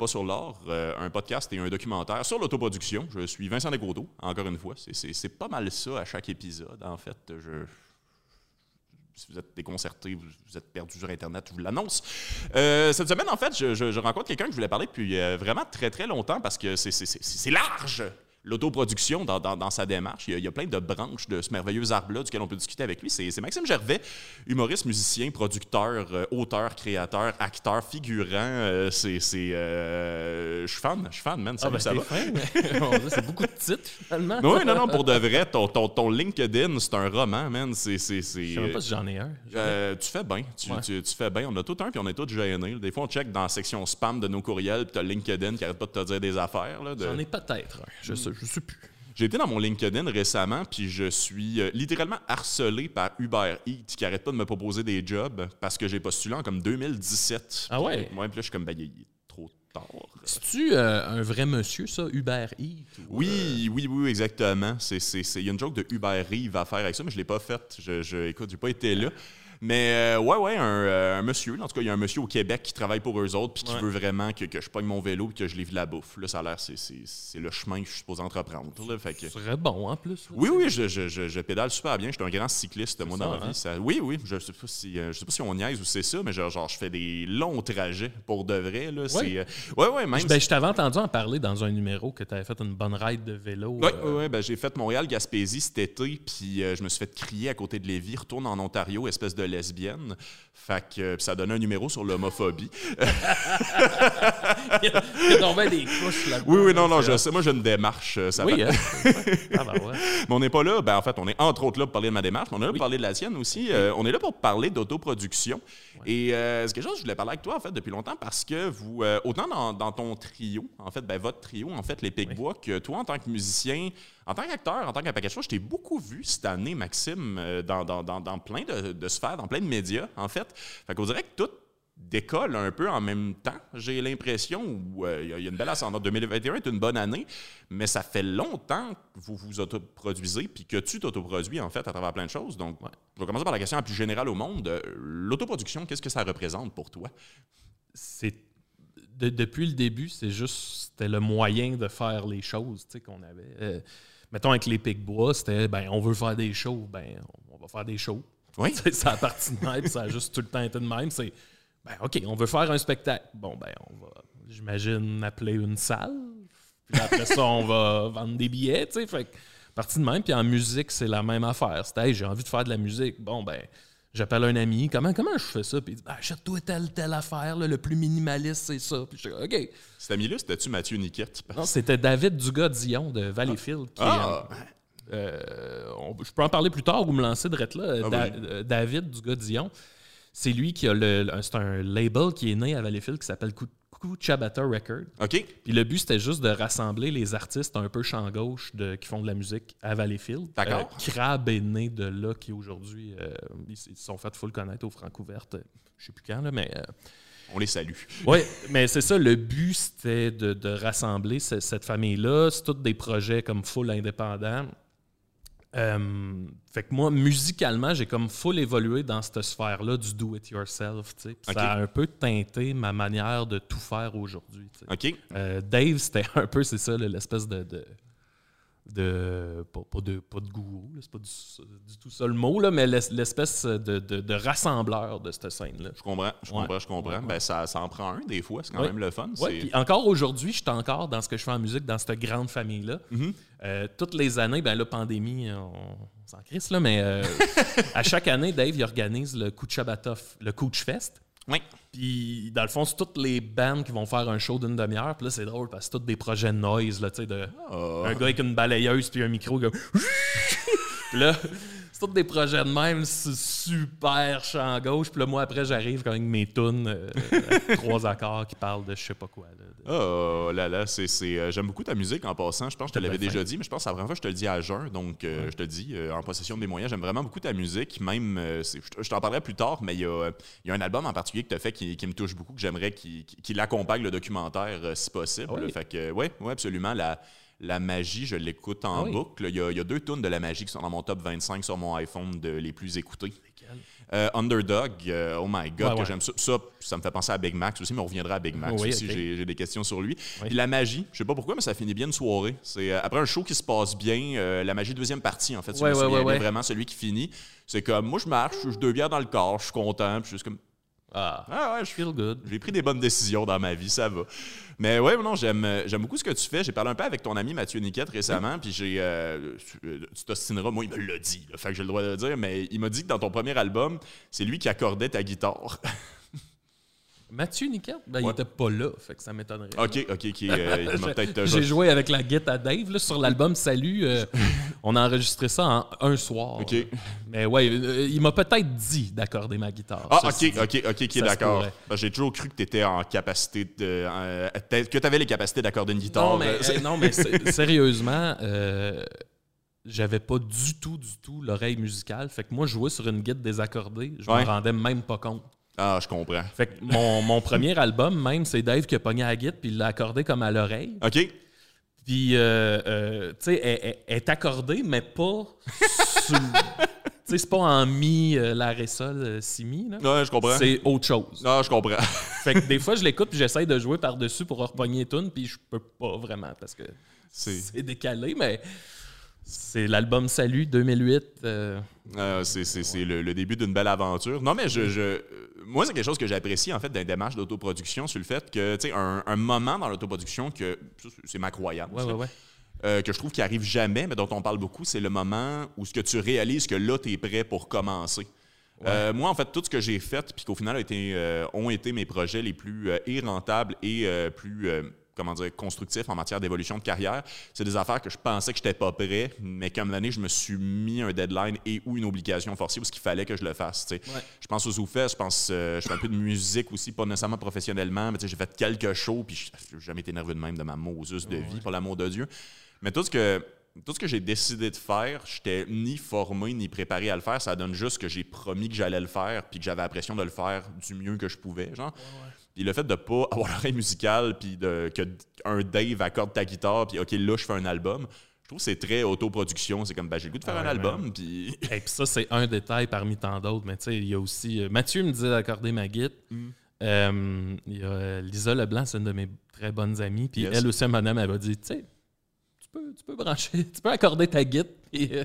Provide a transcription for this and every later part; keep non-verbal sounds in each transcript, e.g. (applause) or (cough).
pas sur l'or, euh, un podcast et un documentaire sur l'autoproduction. Je suis Vincent Descoteaux, encore une fois. C'est pas mal ça à chaque épisode, en fait. Je, si vous êtes déconcerté, vous, êtes perdu sur Internet, je vous l'annonce. Euh, cette semaine, en fait, je, rencontre quelqu'un que je voulais parler depuis euh, vraiment très, très longtemps parce que c'est large l'autoproduction dans, dans, sa démarche. Il y, a, plein de branches de ce merveilleux arbre-là duquel on peut discuter avec lui. C'est Maxime Gervais, humoriste, musicien, producteur, euh, auteur, créateur, acteur, figurant. Euh, c'est, euh, je suis fan, je suis fan, man. Ah, ben, ça va? (laughs) c'est beaucoup de titres, finalement. Oui, non, non, pour de vrai, ton, ton, ton LinkedIn, c'est un roman, man. C'est, c'est, Je sais même pas si j'en ai un. tu fais bien. Tu, tu, fais bien. On a tout un, puis on est tous gênés. Des fois, on check dans la section spam de nos courriels, puis t'as LinkedIn qui arrête pas de te dire des affaires. De... J'en ai peut-être un. Je je sais plus. J'ai été dans mon LinkedIn récemment, puis je suis euh, littéralement harcelé par Uber Eats qui arrête pas de me proposer des jobs parce que j'ai postulé en comme 2017. Ah ouais? Moi, puis là, je suis comme, ben, il est trop tard. C'est-tu euh, un vrai monsieur, ça, Uber Eats? oui, oui, oui, exactement. Il y a une joke de Uber Eats à faire avec ça, mais je l'ai pas faite. Je, je, écoute, j'ai pas été là. Mais euh, ouais, ouais, euh, un, monsieur, en tout cas, il y a un monsieur au Québec qui travaille pour eux autres puis qui veut vraiment que, que, je pogne mon vélo et que je livre la bouffe. Là, ça a l'air, c'est le chemin que je suis supposé entreprendre. Là, fait que... Ce serait bon en plus. Oui, oui, je, je, je, pédale super bien. Je suis un grand cycliste, moi, dans la vie. Hein? oui, oui. Je sais pas si, euh, je sais pas si on niaise ou c'est ça, mais genre, genre, je fais des longs trajets pour de vrai. Là, oui, ouais, ouais, même. Ben, je t'avais entendu en parler dans un numéro que tu avais fait une bonne ride de vélo. Oui, oui, ben, j'ai fait Montréal-Gaspésie cet été, puis je me suis fait crier à côté de Lévis, retourne en Ontario, espèce de lesbienne. Fait que ça donnait un numéro sur l'homophobie. (laughs) (laughs) il y a des couches là Oui, oui, non, non, je sais. Moi, j'ai une démarche. Euh, ça oui, hein? (laughs) ah, ben ouais. Mais on n'est pas là. Ben, en fait, on est entre autres là pour parler de ma démarche, mais on est là pour parler de la sienne aussi. Euh, on est là pour parler d'autoproduction. Et euh, c'est quelque chose que je voulais parler avec toi, en fait, depuis longtemps, parce que vous, autant dans, ton trio, en fait, ben, votre trio, en fait, les Picbois, que toi, en tant que musicien, en tant qu'acteur, en tant qu'un paquet de choses, je t'ai beaucoup vu cette année, Maxime, dans, dans, dans, plein de, de sphères, dans plein de médias, en fait. Fait qu'on dirait que tout décolle un peu en même temps, j'ai l'impression, où euh, il y, a une belle ascendance. 2021 est une bonne année, mais ça fait longtemps que vous vous autoproduisez, puis que tu t'autoproduis, en fait, à travers plein de choses. Donc, je vais commencer par la question la plus générale au monde. Euh, l'autoproduction, qu'est-ce que ça représente pour toi? C'est depuis le début, c'est juste c'était le moyen de faire les choses qu'on avait. Euh, mettons avec les pics bois, c'était ben on veut faire des shows, ben on va faire des shows. Oui. (laughs) ça a parti de même, ça a juste tout le temps été de même. C'est, ben, OK, on veut faire un spectacle. Bon, ben, on va, j'imagine, appeler une salle. Puis après ça, on va (laughs) vendre des billets, tu sais. Fait parti de même. Puis en musique, c'est la même affaire. C'était, hey, j'ai envie de faire de la musique. Bon, ben, j'appelle un ami. Comment, comment je fais ça? Puis il dit, ben, achète-toi telle, telle affaire. le plus minimaliste, c'est ça. Puis je dis, OK. Cet ami-là, c'était-tu Mathieu Niquette? Non, c'était David Dugas-Dion de Valleyfield. Qui, ah. Euh, je peux en parler plus tard ou me lancer de là. Ah David du Dion, c'est lui qui a le. C'est un label qui est né à Valleyfield qui s'appelle Chabata Record. OK. Puis le but, c'était juste de rassembler les artistes un peu champ gauche de, qui font de la musique à Valleyfield. D'accord. Euh, Crab est né de là, qui aujourd'hui, ils se sont fait full connaître au Francouverte. Je sais plus quand, là, mais. on les salue. Oui, mais c'est ça, le but, c'était de, de rassembler cette famille-là. C'est tous des projets comme full indépendants. Euh, fait que moi, musicalement, j'ai comme full évolué dans cette sphère-là du do-it-yourself. Ça a un peu teinté ma manière de tout faire aujourd'hui. OK. Euh, Dave, c'était (laughs) un peu, c'est ça, l'espèce de, de pas, de pas de gourou, c'est pas du, tout ça le mot, là, mais l'espèce de, de, rassembleur de cette scène-là. Je comprends, je comprends, je comprends. Ben, ça, ça, en prend un des fois, c'est quand même le fun. puis encore aujourd'hui, je suis encore dans ce que je fais en musique, dans cette grande famille-là. Mm-hmm. Euh, toutes les années, ben la pandémie, on, s'en crisse, là, mais euh, (laughs) à chaque année, Dave il organise le Kuchabatov, le Kuch Fest. Oui. Puis, dans le fond, c'est toutes les bands qui vont faire un show d'une demi-heure. Puis là, c'est drôle parce que c'est tous des projets de noise, là, tu sais, de oh. un gars avec une balayeuse puis un micro. Comme... (laughs) puis là, c'est tous des projets de même, super chant gauche. Puis là, moi, après, j'arrive avec mes tunes, euh, trois accords qui parlent de je sais pas quoi. Oh là là, c'est, euh, j'aime beaucoup ta musique en passant. Je pense que je te l'avais déjà dit, mais je pense que c'est la première fois que je te le dis à jeun. Donc, euh, je te le dis en possession de mes moyens. J'aime vraiment beaucoup ta musique. Même, je, t'en parlerai plus tard, mais il y a, y a, un album en particulier que tu as fait qui, me touche beaucoup, que j'aimerais qu'il, accompagne le documentaire si possible. Ah oui. Fait que, ouais, ouais, absolument. La, la magie, je l'écoute en ah boucle. Il y, a, deux tunes de La Magie qui sont dans mon top 25 sur mon iPhone de les plus écoutés. Euh, Underdog, euh, oh my God, Ouais, que ouais. j'aime ça. ça. Ça me fait penser à Big Max aussi, mais on reviendra à Big Max Oui, aussi. ok. J'ai des questions sur lui. Oui. Puis la magie, je sais pas pourquoi, mais ça finit bien une soirée. C'est euh, après un show qui se passe bien, la magie deuxième partie, en fait. si Ouais. Vraiment, celui qui finit. C'est comme, moi, je marche, je deux bières dans le corps, je suis content, puis je suis comme, Ah, ah ouais, je feel good. j'ai pris des bonnes décisions dans ma vie, ça va. Mais ouais, non, j'aime, euh, j'aime beaucoup ce que tu fais. J'ai parlé un peu avec ton ami Mathieu Niquette récemment, puis j'ai. euh, tu t'ostineras, moi, il me l'a dit, là, fait que j'ai le droit de le dire, mais il m'a dit que dans ton premier album, c'est lui qui accordait ta guitare. (laughs) Mathieu Niquette, ben, il Ouais. était pas là, fait que ça m'étonnerait. ok, ok, ok. euh, il m'a (laughs) peut-être. euh, J'ai joué avec la guitare à Dave là, sur l'album Salut. euh, (laughs) on a enregistré ça en un soir. Ok. Mais ouais, euh, il m'a peut-être dit d'accorder ma guitare. Ah, ceci ok, dit. ok, ok, ok, Ça se d'accord. pourrait. Ben, J'ai toujours cru que tu étais en capacité de. euh, que tu avais les capacités d'accorder une guitare. Non, mais, euh, non, mais sé- (laughs) sérieusement, euh, j'avais pas du tout, du tout l'oreille musicale. Fait que moi, jouer sur une guitare désaccordée, je Ouais. me rendais même pas compte. Ah, je comprends. Fait que mon, mon premier album, même, c'est Dave qui a pogné la guitare puis il l'a accordé comme à l'oreille. Ok. Puis, euh, euh, tu sais, elle, elle- elle est accordée, mais pas sur- (laughs) Tu sais, c'est pas en mi, euh, la, ré, sol, euh, si, mi. là. Ouais, je comprends. C'est autre chose. Ah, je comprends. (laughs) Fait que des fois, je l'écoute puis j'essaye de jouer par-dessus pour repogner les tunes, puis je peux pas vraiment parce que C'est. c'est décalé, mais c'est l'album Salut 2008. euh, Euh, c'est le, le début d'une belle aventure. Non, mais je, je- moi, c'est quelque chose que j'apprécie en fait dans les démarches d'autoproduction sur le fait que, tu sais, un, un moment dans l'autoproduction que, c'est ma croyance, Ouais, ouais, euh, que je trouve qui arrive jamais, mais dont on parle beaucoup, c'est le moment où ce que tu réalises que là, tu es prêt pour commencer. Euh, moi, en fait, tout ce que j'ai fait, puis qu'au final a été, euh, ont été mes projets les plus euh, et rentables et plus, comment dire, constructifs en matière d'évolution de carrière, c'est des affaires que je pensais que j'étais pas prêt, mais comme l'année, je me suis mis un deadline et ou une obligation forcée parce qu'il fallait que je le fasse. Ouais. Je pense aux Zoufest, je pense, euh, je fais un peu de musique aussi, pas nécessairement professionnellement, mais j'ai fait quelques shows, puis je n'ai jamais été nerveux de même de ma Moses de vie, pour l'amour de Dieu. Mais tout ce que tout ce que j'ai décidé de faire, j'étais ni formé ni préparé à le faire. Ça donne juste que j'ai promis que j'allais le faire, puis que j'avais l'impression de le faire du mieux que je pouvais, genre. Puis le fait de pas (laughs) avoir l'oreille musicale, puis de, que un Dave accorde ta guitare, puis OK, là, je fais un album, je trouve que c'est très autoproduction. C'est comme, ben, j'ai le goût de faire Ah un ouais, album, puis... (laughs) Et puis ça, c'est un détail parmi tant d'autres. Mais tu sais, il y a aussi. euh, Mathieu me disait d'accorder ma guitare. Mm. Euh, il y a euh, Lisa Leblanc, c'est une de mes très bonnes amies. Puis Yes. elle aussi, madame, elle m'a dit Tu sais, tu peux, tu peux brancher, (laughs) tu peux accorder ta guitare. Puis, euh,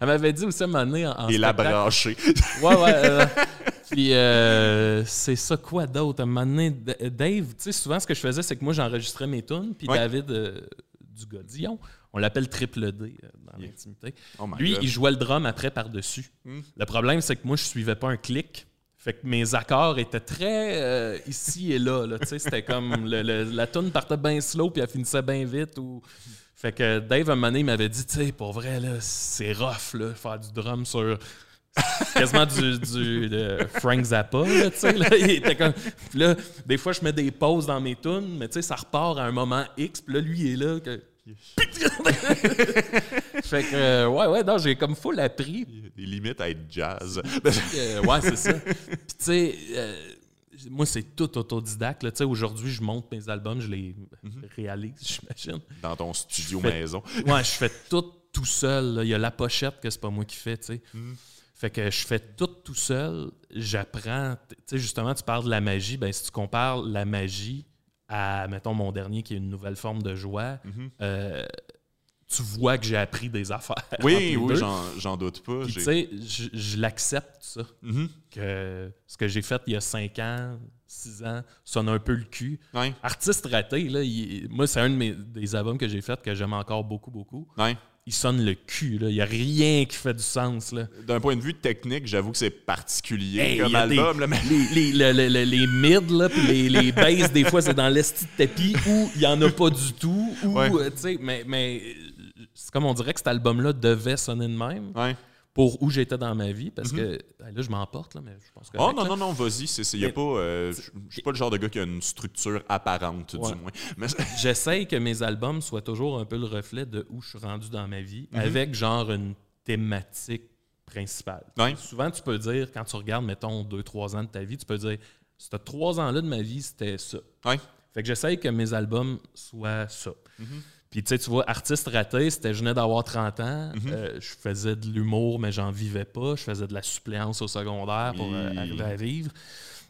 elle m'avait dit aussi à un moment donné en, en Et la brancher. Ouais, ouais. euh, puis euh, c'est ça, quoi d'autre? À un moment donné, Dave, tu sais, souvent ce que je faisais, c'est que moi, j'enregistrais mes tunes, puis Ouais. David euh, du Godillon, on l'appelle Triple D euh, dans Yeah. l'intimité. Oh Lui, God. il jouait le drum après par-dessus. Hmm. Le problème, c'est que moi, je suivais pas un clic. Fait que mes accords étaient très euh, ici et là. là. Tu sais, C'était comme le- le- la tune partait bien slow puis elle finissait bien vite. Ou... Fait que Dave, un moment donné, il m'avait dit, tu sais, pour vrai, là, c'est rough, là, faire du drum sur quasiment du, du de Frank Zappa, là, tu sais. là. Il était comme... Puis là, des fois, je mets des pauses dans mes tunes, mais tu sais, ça repart à un moment X, puis là, lui, il est là. que- (laughs) fait que, euh, ouais, ouais, non, j'ai comme full appris. Des limites à être jazz. Euh, ouais, c'est ça. Puis, tu sais, euh, moi, c'est tout autodidacte. Tu sais, aujourd'hui, je monte mes albums, je les réalise, j'imagine. Dans ton studio Fais- maison. Ouais, je fais tout tout seul. là. Il y a la pochette que c'est pas moi qui fais, tu sais. Fait que je fais tout tout seul. J'apprends. Tu sais, justement, tu parles de la magie. Ben, si tu compares la magie à, mettons, mon dernier qui est une nouvelle forme de joie, euh, tu vois que j'ai appris des affaires. Oui, oui, j'en- doute pas. Tu sais, je, l'accepte, ça. Mhm. Que ce que j'ai fait il y a 5 ans, 6 ans, sonne un peu le cul. Ouais, Artiste raté, là, il- moi, c'est un de mes, des albums que j'ai fait que j'aime encore beaucoup, beaucoup. ouais. Il sonne le cul, là. Il n'y a rien qui fait du sens. D'un point de vue technique, j'avoue que c'est particulier Hey, comme album. des- là, mais- les, les, le- le- le- les mids, là, puis les, les basses, des fois, c'est dans l'esti de tapis où il n'y en a pas du tout. Ou, Ouais. euh, tu sais, mais, mais euh, c'est comme on dirait que cet album-là devait sonner de même Ouais. Pour où j'étais dans ma vie, parce que ben là, je m'emporte, là, mais je pense que. Oh non, non, non, vas-y. euh, Je je suis pas le genre de gars qui a une structure apparente, Ouais. du moins. (laughs) Mais, J'essaye que mes albums soient toujours un peu le reflet de où je suis rendu dans ma vie, Mhm. avec genre une thématique principale. Ouais. Souvent, tu peux dire, quand tu regardes, mettons, deux, trois ans de ta vie, tu peux dire, ces trois ans-là de ma vie, c'était ça. ouais. Fait que j'essaye que mes albums soient ça. Mhm. Puis tu sais, tu vois, artiste raté, c'était je venais d'avoir 30 ans, Mhm. euh, je faisais de l'humour, mais j'en vivais pas. Je faisais de la suppléance au secondaire pour euh, arriver à vivre.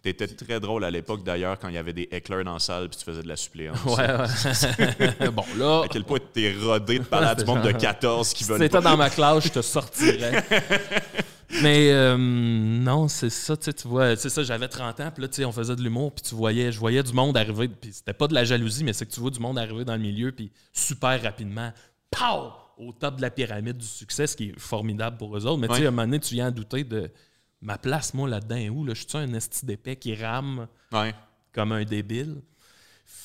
T'étais très drôle à l'époque, d'ailleurs, quand il y avait des éclairs dans la salle puis tu faisais de la suppléance. Ouais, ouais. (laughs) bon, là, À quel point t'es rodé de parler à du (laughs) monde de 14 qui si veulent t'étais pas. dans ma classe, je te sortirais. (laughs) Mais euh, non, c'est ça, tu vois, c'est ça, j'avais 30 ans, puis là, tu sais, on faisait de l'humour, puis tu voyais, je voyais du monde arriver, puis c'était pas de la jalousie, mais c'est que tu vois du monde arriver dans le milieu, puis super rapidement, pow, au top de la pyramide du succès, ce qui est formidable pour eux autres. Mais tu sais, à un moment donné, tu viens à douter de ma place, moi, là-dedans, où? Là? Je suis un esti d'épais qui rame Ouais. comme un débile?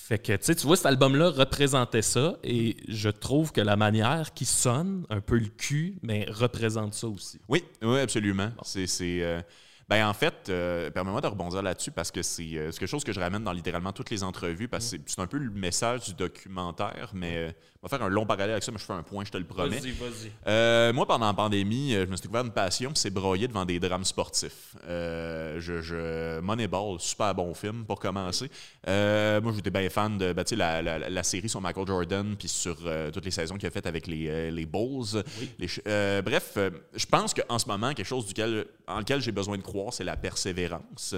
Fait que, tu sais, tu vois, cet album-là représentait ça, et je trouve que la manière qui sonne, un peu le cul, mais représente ça aussi. Oui, oui, absolument. C'est, c'est, euh, ben en fait, euh, permets-moi de rebondir là-dessus parce que c'est, euh, c'est quelque chose que je ramène dans littéralement toutes les entrevues parce que c'est, c'est un peu le message du documentaire, mais on va faire un long parallèle avec ça, mais je fais un point, je te le promets. vas-y. Euh, moi, pendant la pandémie, euh, je me suis découvert une passion, c'est broyer devant des drames sportifs. Euh, je, je- Moneyball, super bon film pour commencer. Euh, moi, j'étais bien fan de ben, la, la- la série sur Michael Jordan, puis sur euh, toutes les saisons qu'il a faites avec les, les Bulls. Les bref, je pense qu'en ce moment, quelque chose duquel, en lequel j'ai besoin de croire, c'est la persévérance.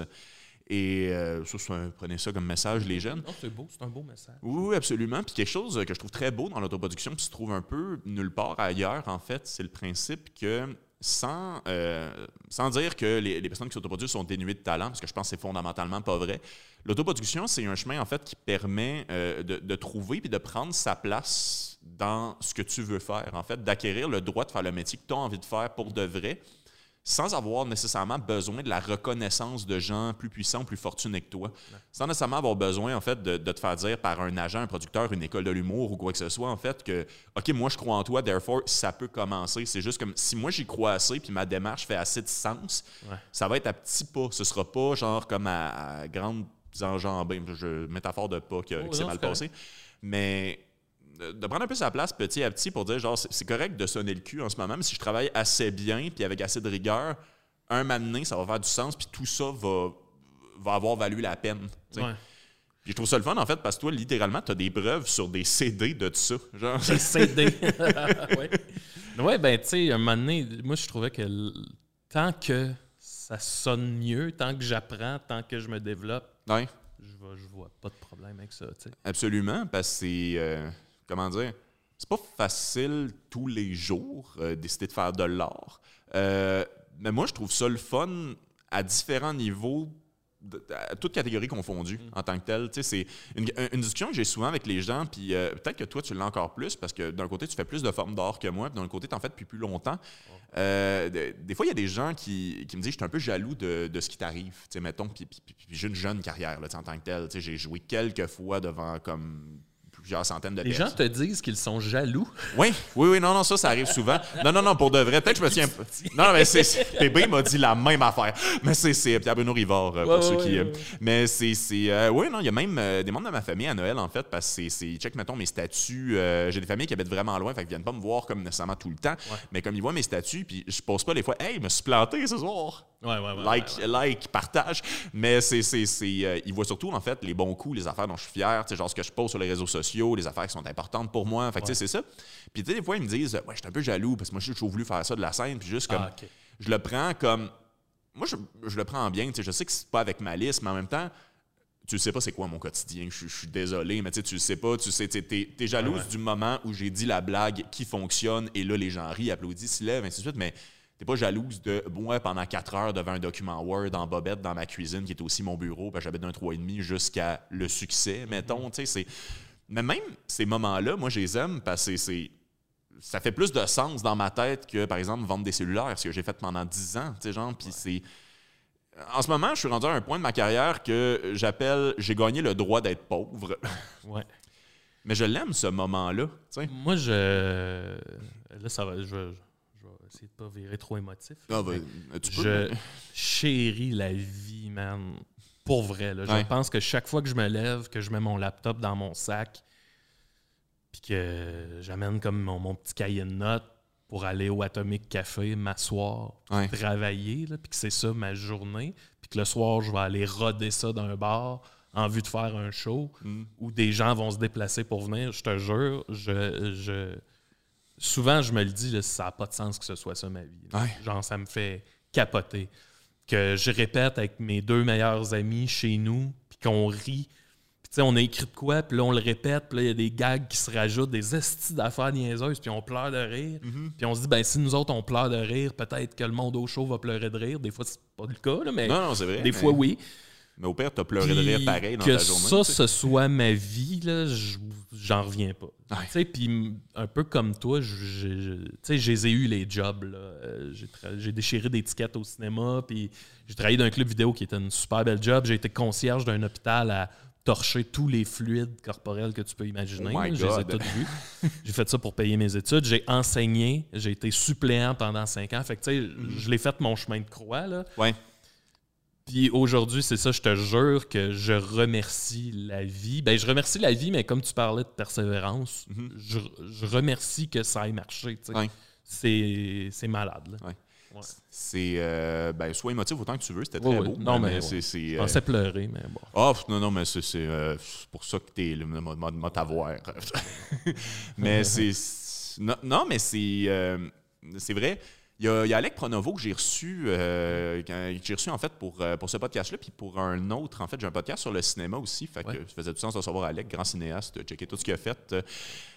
Et euh, ça, un- prenez ça comme message, les jeunes. Non, c'est beau, c'est un beau message. Oui, absolument. Puis quelque chose que je trouve très beau dans l'autoproduction, puis se trouve un peu nulle part ailleurs, en fait, c'est le principe que sans, euh, sans dire que les, les personnes qui s'autoproduisent sont dénuées de talent, parce que je pense que c'est fondamentalement pas vrai, l'autoproduction, c'est un chemin, en fait, qui permet euh, de, de trouver puis de prendre sa place dans ce que tu veux faire, en fait, d'acquérir le droit de faire le métier que tu as envie de faire pour de vrai, sans avoir nécessairement besoin de la reconnaissance de gens plus puissants, plus fortunés que toi. Sans nécessairement avoir besoin, en fait, de, de te faire dire par un agent, un producteur, une école de l'humour ou quoi que ce soit, en fait, que, OK, moi, je crois en toi, therefore, ça peut commencer. C'est juste comme, si moi, j'y crois assez, puis ma démarche fait assez de sens, Ouais. ça va être à petits pas. Ce sera pas, genre, comme à, à grandes enjambées. Je, métaphore de pas qui, Oh, qui s'est non, mal c'est passé. Mais de prendre un peu sa place petit à petit pour dire genre c'est correct de sonner le cul en ce moment, mais si je travaille assez bien puis avec assez de rigueur, un donné, ça va faire du sens puis tout ça va, va avoir valu la peine. Ouais. Puis je trouve ça le fun en fait parce que toi, littéralement, tu as des preuves sur des CD de tout ça. Genre, Des CD. (laughs) (laughs) ouais. ouais, ben, tu sais, un moment donné, moi, je trouvais que tant que ça sonne mieux, tant que j'apprends, tant que je me développe, ouais, je vois, je vois pas de problème avec ça, absolument, parce que c'est. euh, comment dire C'est pas facile tous les jours euh, décider de faire de l'art. Euh, mais moi, je trouve ça le fun à différents niveaux. de- à toutes catégories confondues en tant que tel. Tu sais, C'est une, une discussion que j'ai souvent avec les gens, puis euh, peut-être que toi, tu l'as encore plus, parce que d'un côté, tu fais plus de formes d'art que moi, puis d'un côté, tu en fais depuis plus longtemps. Euh, de- des fois, il y a des gens qui, qui me disent Je suis un peu jaloux de, de ce qui t'arrive. Tu sais, mettons, puis, j'ai une jeune carrière là, en tant que tel. Tu sais, J'ai joué quelques fois devant comme plusieurs centaines de Les gens te disent qu'ils sont jaloux. Oui, oui, oui, non, non, ça, ça arrive souvent. Non, non, non, pour de vrai. Peut-être que je me tiens. (laughs) Non, non, mais c'est. PB m'a dit la même affaire. Mais c'est c'est Pierre Bruno Rivard, euh, pour Ouais, ceux ouais, qui. ouais, euh. Mais c'est. c'est, euh, oui, non, il y a même euh, des membres de ma famille à Noël, en fait, parce que c'est- c'est. Check, mettons, mes statuts. euh, J'ai des familles qui habitent vraiment loin, fait qu'ils viennent pas me voir comme nécessairement tout le temps. Mais comme ils voient mes statuts, puis je pose pas des fois, hey, je me suis planté ce soir. Ouais, ouais, ouais. like, like, partage. Mais c'est, c'est, c'est, euh, ils voient surtout, en fait, les bons coups, les affaires dont je suis fier, genre ce que je pose sur les réseaux sociaux, les affaires qui sont importantes pour moi. Fait que, tu sais, c'est ça. Puis, des fois, ils me disent, ouais, je suis un peu jaloux parce que moi, j'ai toujours voulu faire ça de la scène, puis juste comme, Ah, je le prends comme. Moi, je, je le prends en bien, tu sais, je sais que c'est pas avec malice, mais en même temps, tu sais pas c'est quoi mon quotidien. Je, je suis désolé, mais tu sais, tu sais pas. Tu sais, tu es, t'es jalouse ouais. du moment où j'ai dit la blague qui fonctionne et là, les gens rient, applaudissent, se lèvent, ainsi de suite. Mais t'es pas jalouse de moi pendant quatre heures devant un document Word en bobette dans ma cuisine qui est aussi mon bureau, parce que j'habite d'un 3,5 jusqu'à le succès, mettons. Tu sais, c'est. Mais même ces moments-là, moi, je les aime parce que c'est- ça fait plus de sens dans ma tête que, par exemple, vendre des cellulaires, ce que j'ai fait pendant 10 ans, tu sais, genre, puis c'est... En ce moment, je suis rendu à un point de ma carrière que j'appelle « j'ai gagné le droit d'être pauvre (laughs) Ouais. ». Mais je l'aime, ce moment-là, tu sais. Moi, je. Là, ça va. Je, essayer de pas virer trop émotif. Ah, ben, tu peux, je mais- chéris la vie, man. Pour vrai. Là. Je Ouais. pense que chaque fois que je me lève, que je mets mon laptop dans mon sac, puis que j'amène comme mon, mon petit cahier de notes pour aller au Atomic Café, m'asseoir, Ouais. travailler, puis que c'est ça ma journée, puis que le soir, je vais aller roder ça d'un bar en vue de faire un show Mm. où des gens vont se déplacer pour venir, je te jure, je, je- souvent je me le dis, là, ça n'a pas de sens que ce soit ça ma vie. Ouais. Genre, ça me fait capoter. Que je répète avec mes deux meilleurs amis chez nous, puis qu'on rit. Puis, tu sais, on a écrit de quoi, puis là, on le répète, puis là, il y a des gags qui se rajoutent, des estis d'affaires niaiseuses, puis on pleure de rire. Mm-hmm. Puis on se dit, ben si nous autres, on pleure de rire, peut-être que le monde au show va pleurer de rire. Des fois, c'est pas le cas, là, mais Non, non, c'est vrai. des mais- fois, oui. Mais au pire, t'as pleuré de rire pareil dans que ta journée. ça, ce soit ma vie, là, je- j'en reviens pas. Ouais. Tu sais, Puis un peu comme toi, tu sais, je les ai eu les jobs. Euh, J'ai j'ai déchiré des tickets au cinéma, puis j'ai travaillé dans un club vidéo qui était une super belle job. J'ai été concierge d'un hôpital à torcher tous les fluides corporels que tu peux imaginer. Oh my là. je les ai God. tous vus. (laughs) j'ai fait ça pour payer mes études. J'ai enseigné. J'ai été suppléant pendant cinq ans. Fait que, tu sais, Mm-hmm. je l'ai fait mon chemin de croix. Là. Ouais. Puis aujourd'hui, c'est ça, je te jure que je remercie la vie. Ben, je remercie la vie, mais comme tu parlais de persévérance, Mhm. je, je remercie que ça ait marché. Ouais. C'est c'est malade. Là. Ouais. Ouais. C'est. euh, ben, sois émotif autant que tu veux, c'était très beau. Non, mais ouais. c'est. euh, pleurer, mais bon. Ah, pff, non, non, mais c'est euh, c'est pour ça que t'es le mode mode- mode t'avoir. (laughs) mais c'est. c'est- Non, non, mais c'est. euh, c'est vrai. Il y, a, il y a Alec Pronovo que j'ai reçu, euh, que j'ai reçu en fait pour, euh, pour ce podcast-là, puis pour un autre, en fait, j'ai un podcast sur le cinéma aussi, fait que Ouais. ça faisait du sens de savoir Alec, grand cinéaste, checker tout ce qu'il a fait.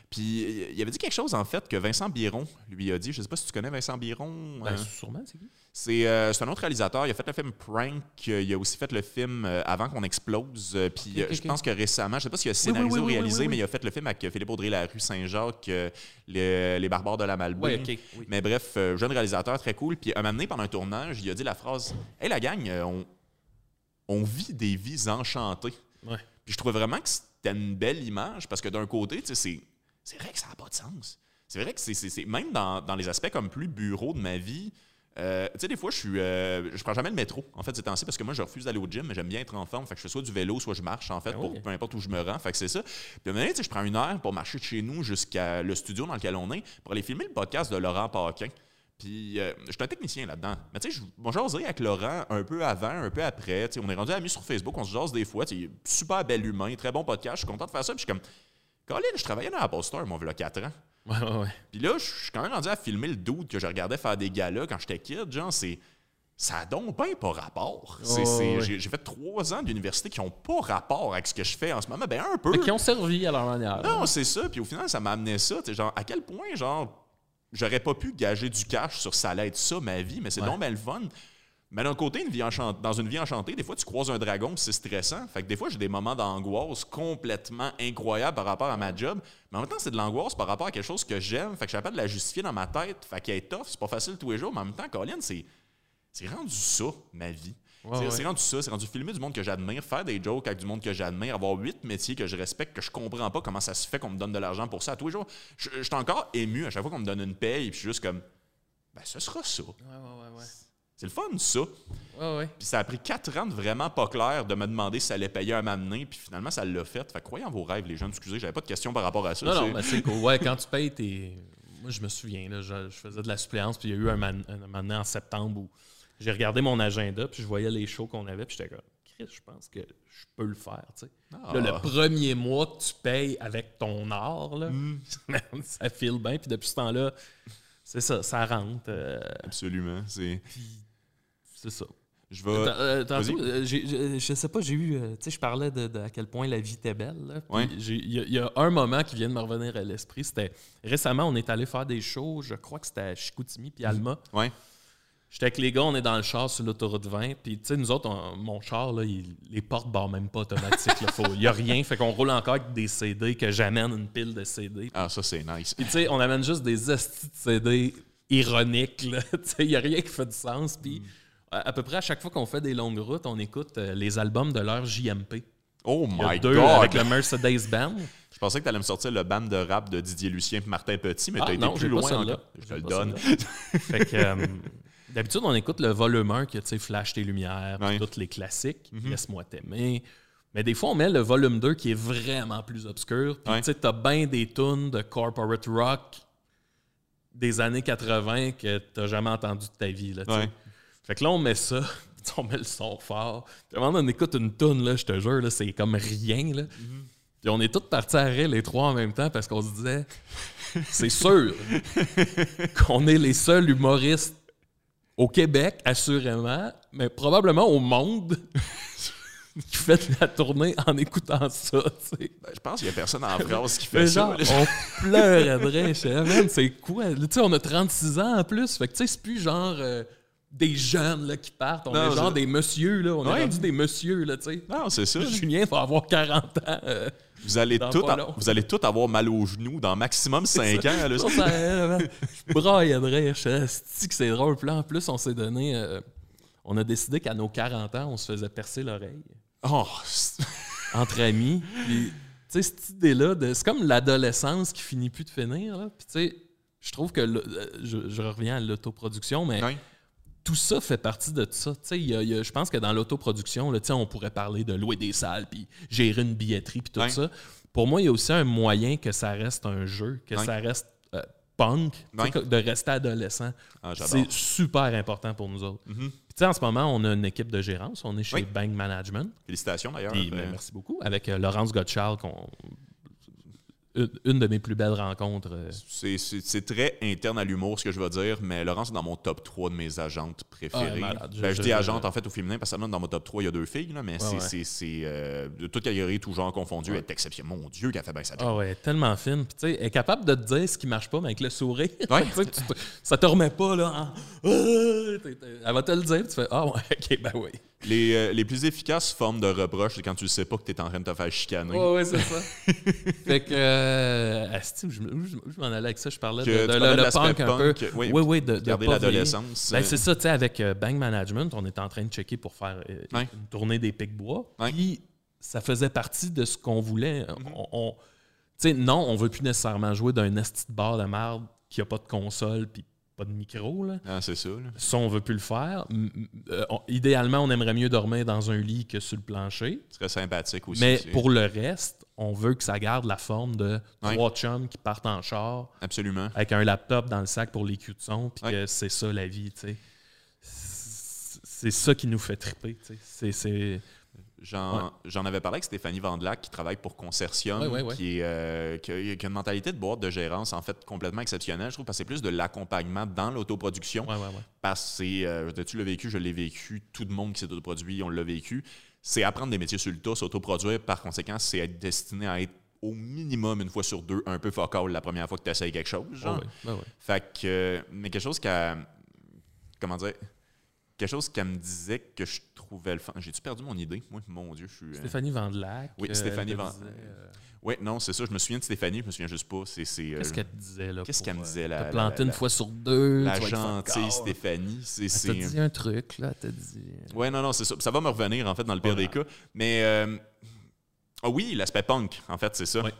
Puis il avait dit quelque chose en fait que Vincent Biron lui a dit. Je sais pas si tu connais Vincent Biron. Ben, euh, sûrement, c'est qui? c'est euh, c'est un autre réalisateur. Il a fait le film Prank. Il a aussi fait le film euh, Avant qu'on explose. Euh, Puis je pense que récemment, je sais pas s'il a scénarisé oui, ou oui, réalisé, mais il a fait le film avec Philippe Audrey La rue Saint-Jacques, les, les barbares de la Malbaie. Mais bref, jeune réalisateur très cool. Puis un moment donné, pendant un tournage, il a dit la phrase Hey la gang, on, on vit des vies enchantées. Ouais. Puis je trouvais vraiment que c'était une belle image parce que d'un côté, tu sais, c'est, c'est vrai que ça n'a pas de sens. C'est vrai que c'est, même dans, dans les aspects comme plus bureau de ma vie, euh, tu sais, des fois, je suis, euh, je prends jamais le métro, en fait, ces temps-ci, parce que moi, je refuse d'aller au gym, mais j'aime bien être en forme. Fait que je fais soit du vélo, soit je marche, en fait, Ben pour oui. peu importe où je me rends. Fait que c'est ça. Puis à un moment donné, tu sais, je prends une heure pour marcher de chez nous jusqu'à le studio dans lequel on est pour aller filmer le podcast de Laurent Paquin. Puis, euh, je suis un technicien là-dedans. Mais tu sais, je moi, jaserai avec Laurent un peu avant, un peu après. Tu sais, on est rendu amis sur Facebook, on se jase des fois. Tu sais, super bel humain, très bon podcast. Je suis content de faire ça. Puis, je suis comme, Colin, je travaillais dans Apple Store, moi, il y a 4 ans. Ouais, ouais, ouais. Puis là, je suis quand même rendu à filmer le dude que je regardais faire des galas quand j'étais kid. Genre, c'est. Ça a donc bien pas rapport. Oh. J'ai fait trois ans d'université qui n'ont pas rapport avec ce que je fais en ce moment. Ben, un peu. Mais qui ont servi à leur manière. Non, c'est ça. Puis au final, ça m'a amené ça. Tu sais, genre, à quel point, genre, j'aurais pas pu gager du cash sur ça allait être ça, ma vie, mais c'est donc bien le fun. Mais d'un côté, une vie dans une vie enchantée, des fois, tu croises un dragon, c'est stressant. Fait que des fois, j'ai des moments d'angoisse complètement incroyables par rapport à ma job. Mais en même temps, c'est de l'angoisse par rapport à quelque chose que j'aime. Fait que je suis capable de la justifier dans ma tête. Fait qu'elle est tough, c'est pas facile tous les jours. Mais en même temps, Colin, c'est, c'est rendu ça, ma vie. Ouais, c'est, ouais. rendu ça, c'est rendu filmer du monde que j'admire, faire des jokes avec du monde que j'admire, avoir huit métiers que je respecte, que je comprends pas comment ça se fait qu'on me donne de l'argent pour ça. À tous les jours, je, je suis encore ému à chaque fois qu'on me donne une paye, puis je suis juste comme, ben ce sera ça. Ouais, ouais, ouais, ouais. C'est le fun, ça. Ouais, ouais. Puis ça a pris quatre ans de vraiment pas clair de me demander si ça allait payer un m'amener, puis finalement ça l'a fait. Fait que croyez en vos rêves, les jeunes. Excusez, j'avais pas de questions par rapport à ça. Non, non, mais c'est cool. Ouais, quand tu payes tes. Moi, je me souviens, là, je, je faisais de la suppléance, puis il y a eu un, man- un moment en septembre où j'ai regardé mon agenda, puis je voyais les shows qu'on avait, puis j'étais comme, Chris, je pense que je peux le faire, tu sais. Ah. Là, le premier mois que tu payes avec ton art, là, Mm. (laughs) ça file bien, puis depuis ce temps-là, c'est ça, ça rentre. euh, Absolument. C'est. C'est ça. Je vais. euh, tantôt, euh, je sais pas, j'ai eu. euh, tu sais, je parlais de, de à quel point la vie était belle. Ouais. Il y, a- il y a un moment qui vient de me revenir à l'esprit. C'était récemment, on est allé faire des shows. Je crois que c'était à Chicoutimi puis Alma. Ouais. J'étais avec les gars, on est dans le char sur l'autoroute 20. Puis, tu sais, nous autres, on- mon char, là, il- les portes barrent même pas automatiques. Il n'y a rien. Fait qu'on roule encore avec des CD, que j'amène une pile de CD. Ah, ça, c'est nice. Puis, tu sais, on amène juste des estis de CD ironiques. (laughs) Tu sais, il n'y a rien qui fait du sens. Puis, à, à peu près à chaque fois qu'on fait des longues routes, on écoute euh, les albums de leur JMP. Oh my deux god! avec le Mercedes Band. (laughs) Je pensais que tu allais me sortir le band de rap de Didier Lucien et Martin Petit, mais Ah, tu as été non, plus loin encore. Je te le donne. (laughs) fait que, euh, d'habitude, on écoute le volume 1 qui a, tu sais, Flash tes lumières, Ouais. tous les classiques, Mhm. Laisse-moi t'aimer. Mais des fois, on met le volume 2 qui est vraiment plus obscur. Puis, Ouais. tu sais, t'as bien des tunes de corporate rock des années 80 que t'as jamais entendu de ta vie. Là. Ouais. Fait que là, on met ça. (laughs) On met le son fort. Puis à un moment donné, on écoute une toune, là, je te jure, là, c'est comme rien. Là. Puis on est tous partis à rire, les trois en même temps, parce qu'on se disait, (laughs) c'est sûr qu'on est les seuls humoristes au Québec, assurément, mais probablement au monde (laughs) qui fait la tournée en écoutant ça. Ben, je pense qu'il n'y a personne en France qui fait ça. genre, là. on pleurait de Man, c'est quoi? Tu sais, on a 36 ans en plus. Fait que, tu sais, c'est plus genre euh, des jeunes là, qui partent. On Non, est genre des messieurs, là. On Ouais. est rendu des messieurs, là, tu sais. Non, c'est ça. Julien va avoir 40 ans. euh, Vous allez, tout a- vous allez tout avoir mal aux genoux dans maximum 5 ans. là. ça, ça, euh, man, je Asti que c'est drôle. Puis en plus, on s'est donné... euh, on a décidé qu'à nos 40 ans, on se faisait percer l'oreille. Oh, entre amis. Puis, tu sais, cette idée-là, c'est comme l'adolescence qui finit plus de finir. Là. Puis, tu sais, je trouve que, le- je, je reviens à l'autoproduction, mais. Tout ça fait partie de ça. Tu sais, il y a- il y a- je pense que dans l'autoproduction, on pourrait parler de louer des salles, puis gérer une billetterie, puis tout ça. Pour moi, il y a aussi un moyen que ça reste un jeu, que ça reste euh, punk, de rester adolescent. Ah, c'est super important pour nous autres. Mhm. Sais, en ce moment, on a une équipe de gérance. On est chez Oui. Bang Management. Félicitations d'ailleurs. Euh, ben, merci beaucoup. Avec euh, Laurence Gottschall, qu'on- une, une de mes plus belles rencontres. euh, C'est- très interne à l'humour, ce que je vais dire, mais Laurence est dans mon top 3 de mes agentes préférées. Ah, malade. Ben, Je- je, dis agente en fait au féminin parce que dans mon top 3, il y a deux filles, là, mais c'est ouais. euh, de toute catégorie, tout genre confondu. Elle est exceptionnelle. Mon Dieu, qu'elle fait bien sa job. Ah ouais, tellement fine. Puis, tu sais, elle est capable de te dire ce qui marche pas, mais avec le sourire. Ouais. (laughs) Tu te- ça te remet pas, là. en- Ah! Elle va te le dire, puis tu fais Ah, ouais, (laughs) ok, ben oui. Les, euh, les plus efficaces formes de reproche, c'est quand tu ne sais pas que tu es en train de te faire chicaner. Ouais, ouais, c'est ça. (laughs) fait que. Euh, asti, je, où je- où je m'en allais avec ça, je parlais Que de, de- parlais le, de le l'aspect punk un peu. oui, oui, oui, de, de Garder l'adolescence. Ben, euh, c'est ça, tu sais, avec euh, Bang Management, on est en train de checker pour faire euh, Ouais. une tournée des Pic-Bois. Ouais. Puis ça faisait partie de ce qu'on voulait. Mhm. On- on- tu sais, non, on veut plus nécessairement jouer d'un esti de bar de merde qui a pas de console puis pas de micro. Là. ah, c'est ça. là. Ça, on veut plus le faire. Euh, on- idéalement, on aimerait mieux dormir dans un lit que sur le plancher. Ce serait sympathique aussi. Mais pour le reste, on veut que ça garde la forme de trois chums qui partent en char Absolument. avec un laptop dans le sac pour les son, puis que c'est ça la vie, tu sais. C'est ça qui nous fait triper, tu sais. C'est- C'est. J'en j'en avais parlé avec Stéphanie Vandelac qui travaille pour Consortium, Ouais, ouais, ouais. Qui, est, euh, qui, a, qui a une mentalité de boîte de gérance en fait complètement exceptionnelle, je trouve, parce que c'est plus de l'accompagnement dans l'autoproduction. Parce que euh, tu l'as vécu, je l'ai vécu, tout le monde qui s'est autoproduit, on l'a vécu. C'est apprendre des métiers sur le tas, s'autoproduire, par conséquent, c'est être destiné à être au minimum une fois sur deux un peu focal la première fois que tu essayes quelque chose. Genre. Fait que, euh, mais quelque chose qu'elle. Comment dire Quelque chose qu'elle me disait que je trouvais le fun. J'ai-tu perdu mon idée? Moi, mon Dieu, je suis. euh, Stéphanie Vandelac. Oui, euh, Stéphanie elle te Van- disait, euh, Oui, non, c'est ça. Je me souviens de Stéphanie, je me souviens juste pas. Euh, Qu'est-ce qu'elle te disait, là? qu'est-ce qu'elle me disait, la- T'as la- planté la- une fois sur deux. la gentille Stéphanie. C'est, Elle t'a dit un truc, là. Elle t'a dit. Ouais, non, non, c'est ça. Ça va me revenir, en fait, dans le pire Voilà. des cas. Mais. euh, Ah oui, l'aspect punk, en fait, c'est ça. Oui.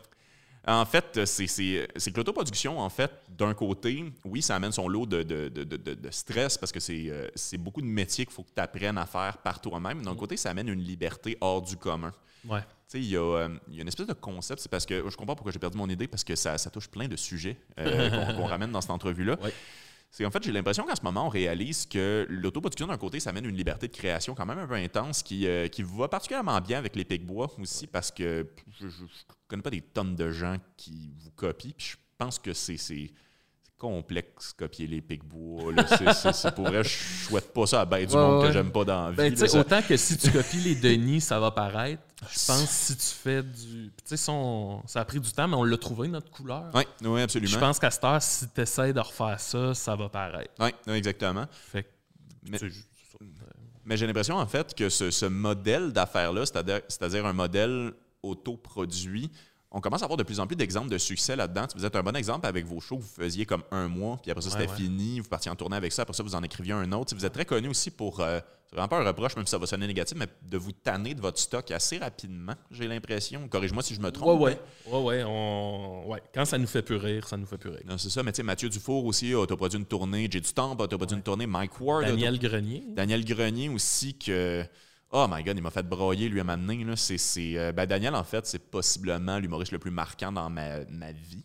En fait, c'est, c'est, c'est que l'autoproduction, en fait, d'un côté, oui, ça amène son lot de, de, de, de- stress parce que c'est, euh, c'est beaucoup de métiers qu'il faut que tu apprennes à faire par toi-même. D'un côté, ça amène une liberté hors du commun. Ouais. Tu sais, il y, a, euh, y a une espèce de concept, c'est parce que je comprends pourquoi j'ai perdu mon idée, parce que ça, ça touche plein de sujets euh, (laughs) qu'on, qu'on ramène dans cette entrevue-là. Ouais. C'est en fait, j'ai l'impression qu'en ce moment, on réalise que l'autoproduction, d'un côté, ça amène une liberté de création quand même un peu intense qui, euh, va particulièrement bien avec les Pic-Bois aussi, parce que je ne connais pas des tonnes de gens qui vous copient, puis je pense que c'est. Complexe copier les Pic-Bois. C'est- pour vrai, je souhaite pas ça à ben du Ouais, monde ouais. que j'aime pas dans la vie. Ben, là. Ça- autant que si tu copies les Denis, ça va paraître. Je pense que si tu fais du. Tu sais, ça, a pris du temps, mais on l'a trouvé, notre couleur. Oui, oui, absolument. Je pense qu'à cette heure, si tu essaies de refaire ça, ça va paraître. Oui, exactement. Fait que, Mais- j'ai l'impression, en fait, que ce, ce modèle d'affaires-là, c'est-à-dire un modèle autoproduit, on commence à avoir de plus en plus d'exemples de succès là-dedans. Vous êtes un bon exemple avec vos shows vous faisiez comme un mois, puis après ça, c'était ouais. fini, vous partiez en tournée avec ça, après ça, vous en écriviez un autre. Vous êtes très connu aussi pour, euh, c'est vraiment pas un reproche, même si ça va sonner négatif, mais de vous tanner de votre stock assez rapidement, j'ai l'impression. Corrige-moi si je me trompe. Ouais, ouais. Ouais, ouais, on... ouais. Quand ça nous fait plus rire, ça nous fait plus rire. Non, c'est ça, mais tu sais, Mathieu Dufour aussi a autoproduit une tournée, J'ai du temps a autoproduit une tournée, Mike Ward Daniel Grenier. Daniel Grenier aussi que. Oh my god, il m'a fait broyer lui à m'amener. Là. C'est, c'est, euh, ben Daniel, en fait, c'est possiblement l'humoriste le plus marquant dans ma, ma vie.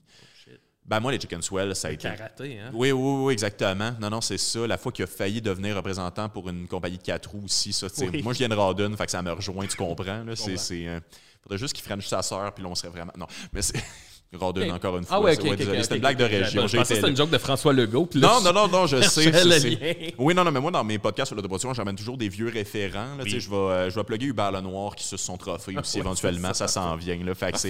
Ben moi, les Chicken Swell, ça a été... Karaté, hein? Oui, oui, oui, exactement. Non, non, c'est ça. La fois qu'il a failli devenir représentant pour une compagnie de quatre roues aussi, ça, Oui. Moi, je viens de Rawdon, fait que ça me rejoint, tu comprends. Là, c'est, euh, faudrait juste qu'il french sa sœur, puis là, on serait vraiment... Non, mais c'est... Ok. encore une fois. Ah ouais, c'est- ok, ok, désolé, ok, c'était une blague de région. Je pensais que été c'était une joke de François Legault. là, Non, je- non, non, non, je (laughs) sais. c'est-. Oui, non, non, mais moi, dans mes podcasts sur l'autoproduction, j'amène toujours des vieux référents. Là, Oui. Je vais, euh, je vais plugger Hubert Lenoir qui se son trophée (laughs) aussi, Ouais, éventuellement, ça, s'en vient. Là, fait que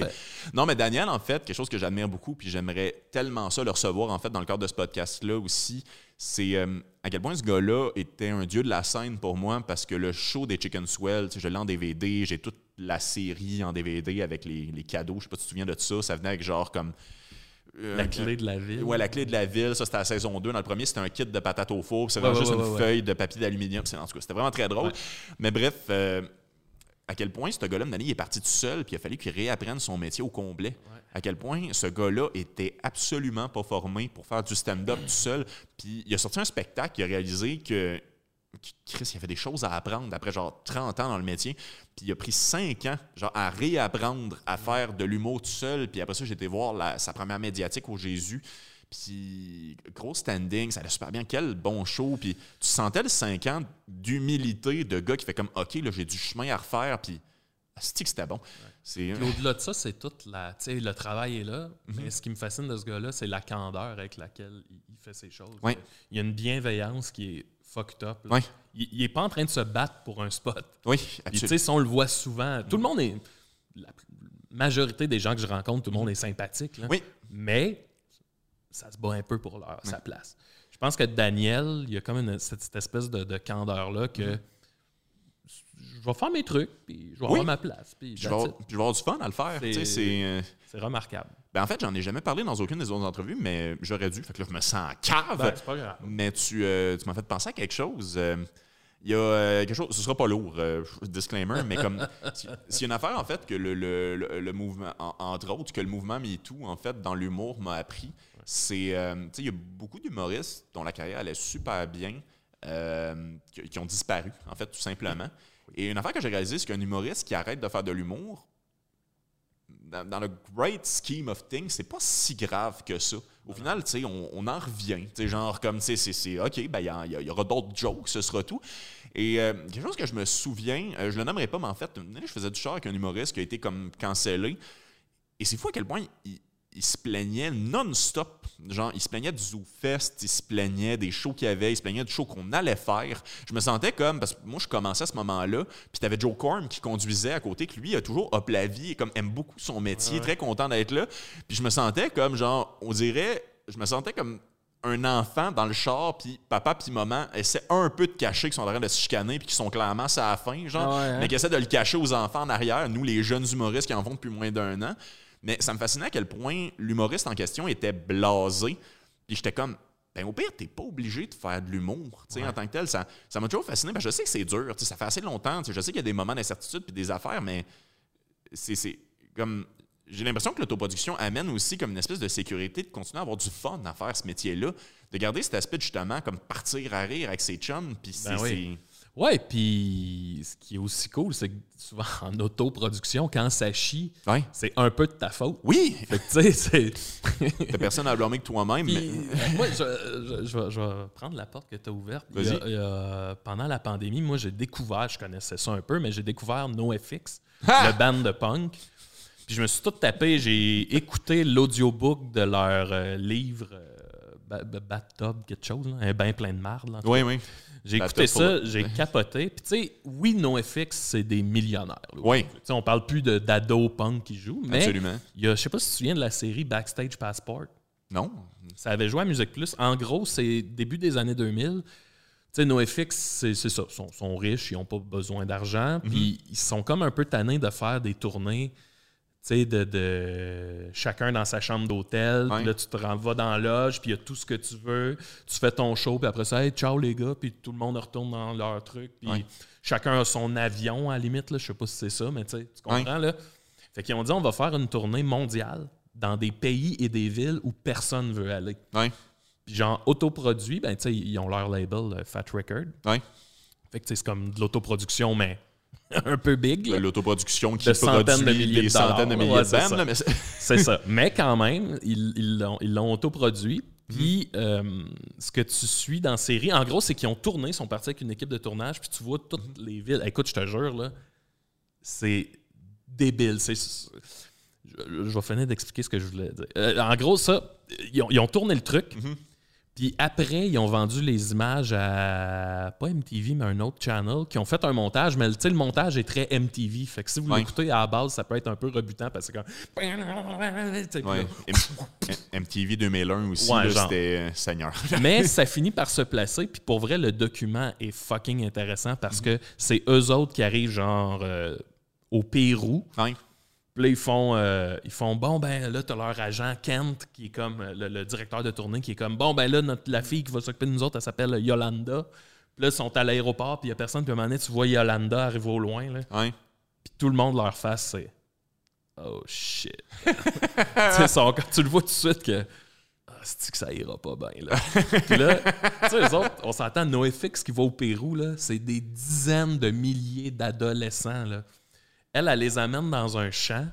Non, mais Daniel, en fait, quelque chose que j'admire beaucoup, puis j'aimerais tellement ça le recevoir, en fait, dans le cadre de ce podcast-là aussi, c'est euh, à quel point ce gars-là était un dieu de la scène pour moi, parce que le show des Chicken Swell, je l'ai en DVD, j'ai toute la série en DVD avec les, les cadeaux, je sais pas si tu te souviens de ça, ça venait avec genre comme... euh, La clé de la ville. Ouais, la clé de la ville, ça c'était la saison 2. Dans le premier, c'était un kit de patates au four. Ouais, ouais, juste ouais, une feuille de papier d'aluminium. C'est- En tout cas, c'était vraiment très drôle. Mais bref, euh, à quel point ce gars-là, il est parti tout seul, puis il a fallu qu'il réapprenne son métier au complet. À quel point ce gars-là était absolument pas formé pour faire du stand-up tout seul. Puis il a sorti un spectacle, il a réalisé que que Chris, il avait des choses à apprendre après genre 30 ans dans le métier. Puis il a pris 5 ans genre à réapprendre à faire de l'humour tout seul. Puis après ça, j'ai été voir la- sa première médiatique au Jésus. Puis gros standing, ça allait super bien. Quel bon show. Puis tu sentais le 5 ans d'humilité de gars qui fait comme OK, là, j'ai du chemin à refaire. Puis c'est que c'était bon. Au-delà de ça, c'est tout la, tu sais, le travail est là. Mhm. Mais ce qui me fascine de ce gars-là, c'est la candeur avec laquelle il, fait ses choses. Ouais. Il y a une bienveillance qui est fucked up. Ouais. Il, il est pas en train de se battre pour un spot. oui, Puis, tu absolument. sais, on le voit souvent, tout le monde est. La majorité des gens que je rencontre, tout le monde est sympathique. là. Oui. Mais ça se bat un peu pour leur, sa place. Je pense que Daniel, il y a comme une- cette, cette espèce de, de candeur-là que je vais faire mes trucs, puis je vais. Oui. avoir ma place. Puis Puis je vais avoir- it. puis je vais avoir du fun à le faire. C'est- c'est. euh, c'est remarquable. Ben, en fait, j'en ai jamais parlé dans aucune des autres entrevues, mais j'aurais dû. Fait que là, je me sens en cave. Ben, c'est pas grave. Mais tu, euh, tu m'as fait penser à quelque chose. Euh, Il y a euh, quelque chose, ce sera pas lourd, euh, disclaimer, mais comme (laughs) a une affaire en fait que le, le- le- le mouvement, en- entre autres, que le mouvement MeToo en fait dans l'humour m'a appris, c'est, euh, il y a beaucoup d'humoristes dont la carrière allait super bien, euh, qui, qui ont disparu en fait tout simplement. Et une affaire que j'ai réalisée, c'est qu'un humoriste qui arrête de faire de l'humour, dans, dans le great scheme of things, c'est pas si grave que ça. Au final, tu sais, on, on en revient. Tu genre, comme, tu sais, c'est- OK, ben, il y, il y y aura d'autres jokes, ce sera tout. Et euh, quelque chose que je me souviens, euh, je le nommerai pas, mais en fait, je faisais du char avec un humoriste qui a été comme cancellé. Et c'est fou à quel point il, il se plaignait non-stop. Genre, il se plaignait du ZooFest, il se plaignait des shows qu'il y avait, il se plaignait du show qu'on allait faire. Je me sentais comme, parce que moi, je commençais à ce moment-là, puis t'avais Joe Corm qui conduisait à côté, que lui, il a toujours up la vie et comme aime beaucoup son métier, très content d'être là. Puis je me sentais comme, genre, on dirait, je me sentais comme un enfant dans le char, puis papa puis maman essaient un peu de cacher qu'ils sont en train de se chicaner, puis qu'ils sont clairement à la fin, genre, Ah ouais, hein? mais qui essaient de le cacher aux enfants en arrière, nous, les jeunes humoristes qui en font depuis moins d'un an. Mais ça me fascinait à quel point l'humoriste en question était blasé. Puis j'étais comme, ben au pire, t'es pas obligé de faire de l'humour, tu sais, en tant que tel. Ça ça m'a toujours fasciné. parce que je sais que c'est dur, tu sais, ça fait assez longtemps. tu sais, Je sais qu'il y a des moments d'incertitude puis des affaires, mais c'est c'est comme. J'ai l'impression que l'autoproduction amène aussi comme une espèce de sécurité de continuer à avoir du fun à faire ce métier-là, de garder cet aspect justement comme partir à rire avec ses chums, puis c'est Ben oui. Ouais, puis ce qui est aussi cool, c'est que souvent (laughs) en autoproduction, quand ça chie, c'est- Ouais. c'est un peu de ta faute. Oui, Fait que, tu sais, c'est. (laughs) t'as personne à blâmer que toi-même, mais euh, moi, je, je- je vais, je vais prendre la porte que tu as ouverte. Il y a- Vas-y. il y a- pendant la pandémie, moi, j'ai découvert, je connaissais ça un peu, mais j'ai découvert NoFX, le band de punk. Puis je me suis tout tapé, j'ai écouté l'audiobook de leur euh, livre euh, Ba- Ba- Bathtub, quelque chose, là, un bain plein de marde. là. oui, oui. J'ai écouté ça, j'ai capoté. Puis tu sais, oui, NoFX, c'est des millionnaires. là. Oui. Tu sais, on parle plus de d'ado punk qui jouent, mais Absolument. il y a, je sais pas si tu te souviens de la série Backstage Passport. Non. Ça avait joué à Musique Plus. En gros, c'est début des années 2000. Tu sais, NoFX, c'est ça. Ils sont, sont riches, ils n'ont pas besoin d'argent. Mhm. Puis ils sont comme un peu tannés de faire des tournées, sais, de, de chacun dans sa chambre d'hôtel. Puis là, tu te renvoies dans la loge, puis il y a tout ce que tu veux. Tu fais ton show, puis après ça, hey, ciao les gars, puis tout le monde retourne dans leur truc. Puis Ouais. chacun a son avion, à la limite. Là. Je sais pas si c'est ça, mais tu comprends, là? Fait qu'ils ont dit, on va faire une tournée mondiale dans des pays et des villes où personne veut aller. Puis genre, autoproduit, ben, tu sais, ils ont leur label euh, Fat Record. Fait que c'est comme de l'autoproduction, mais (laughs) un peu big. là. L'autoproduction qui De produit milliers des de dollars. centaines de milliers Ouais, de bandes. (laughs) c'est- ça. (laughs) Mais quand même, ils l'ont autoproduit. Puis, euh, ce que tu suis dans la série, en gros, c'est qu'ils ont tourné, ils sont partis avec une équipe de tournage, puis tu vois toutes les villes. Écoute, je te jure, là, c'est débile. C'est, je, vais finir d'expliquer ce que je voulais dire. Euh, en gros, ça, ils ont, ils ont tourné le truc, puis après, ils ont vendu les images à, pas MTV, mais un autre channel, qui ont fait un montage, mais le montage est très MTV. Fait que si vous Ouais. l'écoutez à la base, ça peut être un peu rebutant parce que comme. Ouais. (laughs) MTV 2001 aussi, Ouais, c'était euh, Seigneur. (laughs) Mais (laughs) ça finit par se placer. Puis pour vrai, le document est fucking intéressant parce que c'est eux autres qui arrivent genre euh, au Pérou. Puis là, ils font, euh, ils font bon, ben là, t'as leur agent Kent, qui est comme euh, le, le directeur de tournée, qui est comme bon, ben là, notre, la fille qui va s'occuper de nous autres, elle s'appelle Yolanda. Puis là, ils sont à l'aéroport, puis il y a personne. Puis à un moment donné, tu vois Yolanda arriver au loin. Là, Ouais. puis tout le monde leur face, c'est Oh shit. (laughs) tu quand le vois tout de suite que. Ah, c'est que ça ira pas bien, là? Puis là, tu sais, eux autres, on s'entend, NoFX qui va au Pérou, là, c'est des dizaines de milliers d'adolescents, là. Elle, elle les amène dans un champ.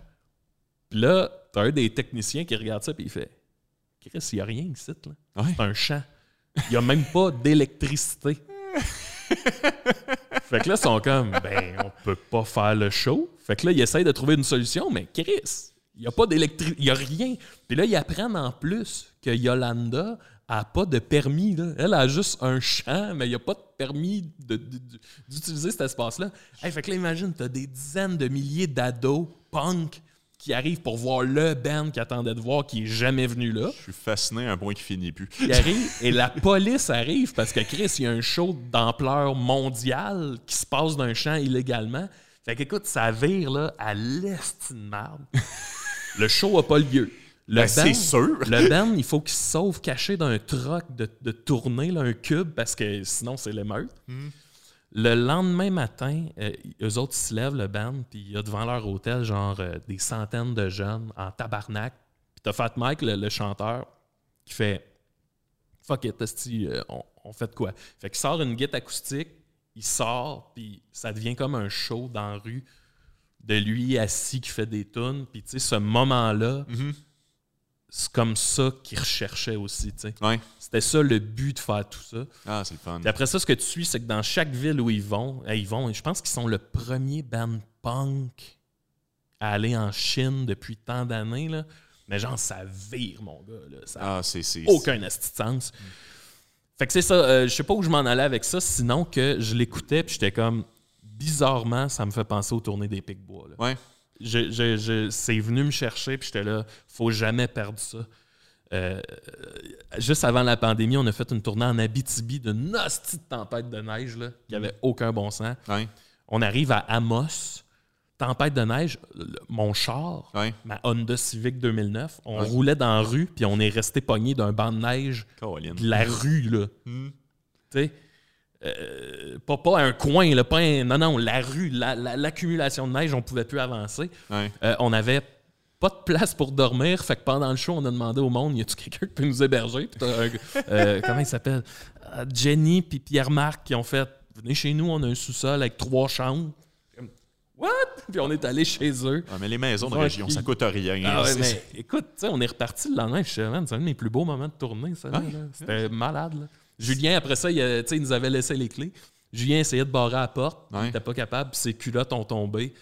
Puis là, t'as un des techniciens qui regarde ça, puis il fait Chris, il n'y a rien ici, là. Ouais. C'est un champ. Il n'y a même pas d'électricité. (laughs) fait que là, ils sont comme, ben, on peut pas faire le show. Fait que là, ils essayent de trouver une solution, mais Chris, il n'y a pas d'électricité, il n'y a rien. Puis là, ils apprennent en plus que Yolanda a pas de permis. Là. Elle a juste un champ, mais il n'y a pas de permis d'utiliser cet espace-là. Hey, fait que là, imagine, tu as des dizaines de milliers d'ados punk qui arrivent pour voir le band qu'ils attendaient de voir, qui est jamais venu là. Je suis fasciné à un point qui finit plus. Il arrive et la police arrive parce que Chris, il y a un show d'ampleur mondiale qui se passe d'un champ illégalement. Fait qu'écoute, ça vire là, à l'est de merde. Le show a pas lieu. Le Ben, c'est sûr. Le band, il faut qu'il se sauve caché d'un truck de, de tournée, là, un cube, parce que sinon, c'est l'émeute. Hmm. Le lendemain matin, euh, eux autres, ils se lèvent, le band, puis il y a devant leur hôtel, genre, euh, des centaines de jeunes en tabarnak. Puis t'as Fat Mike, le, le chanteur, qui fait Fuck it, esti, euh, on, on fait de quoi? Fait qu'il sort une guitare acoustique, il sort, puis ça devient comme un show dans la rue de lui assis qui fait des tunes. Puis tu sais, ce moment-là, Mhm. C'est comme ça qu'il recherchait aussi. Ouais. C'était ça le but de faire tout ça. Ah, c'est le fun. Puis après ça, ce que tu suis, c'est que dans chaque ville où ils vont, eh, ils vont, je pense qu'ils sont le premier band punk à aller en Chine depuis tant d'années, là. Mais genre, ça vire, mon gars, là. Ça a Ah, c'est. c'est- aucun sens. Fait que c'est ça, euh, je sais pas où je m'en allais avec ça, sinon que je l'écoutais, puis j'étais comme, bizarrement, ça me fait penser aux tournées des Pic-Bois. Ouais. Je- je- je- c'est venu me chercher, puis j'étais là, faut jamais perdre ça. Euh, juste avant la pandémie, on a fait une tournée en Abitibi de tempête de neige là, qui avait aucun bon sens. On arrive à Amos, tempête de neige, le- mon char, ma Honda Civic 2009, on roulait dans la rue, puis on est resté pogné d'un banc de neige de la rue, là. Hmm. Tu sais, euh, pas, pas un coin, là, pas un- non, non, la rue, la- la- l'accumulation de neige, on pouvait plus avancer. Ouais. Euh, on avait pas de place pour dormir, fait que pendant le show, on a demandé au monde, y a-tu quelqu'un qui peut nous héberger? Puis euh, (laughs) comment il s'appelle? Jenny puis Pierre-Marc qui ont fait, venez chez nous, on a un sous-sol avec trois chambres. What? Puis on est allé chez eux. Ah, mais les maisons de région, ça coûte rien. Ah ouais, mais écoute, tu sais, on est reparti le lendemain. Je suis c'est un de mes plus beaux moments de tournée, ça. là. C'était malade. là. Julien, après ça, il, a- sais, il nous avait laissé les clés. Julien essayait de barrer la porte. Il Ouais. n'était pas capable, puis ses culottes ont tombé.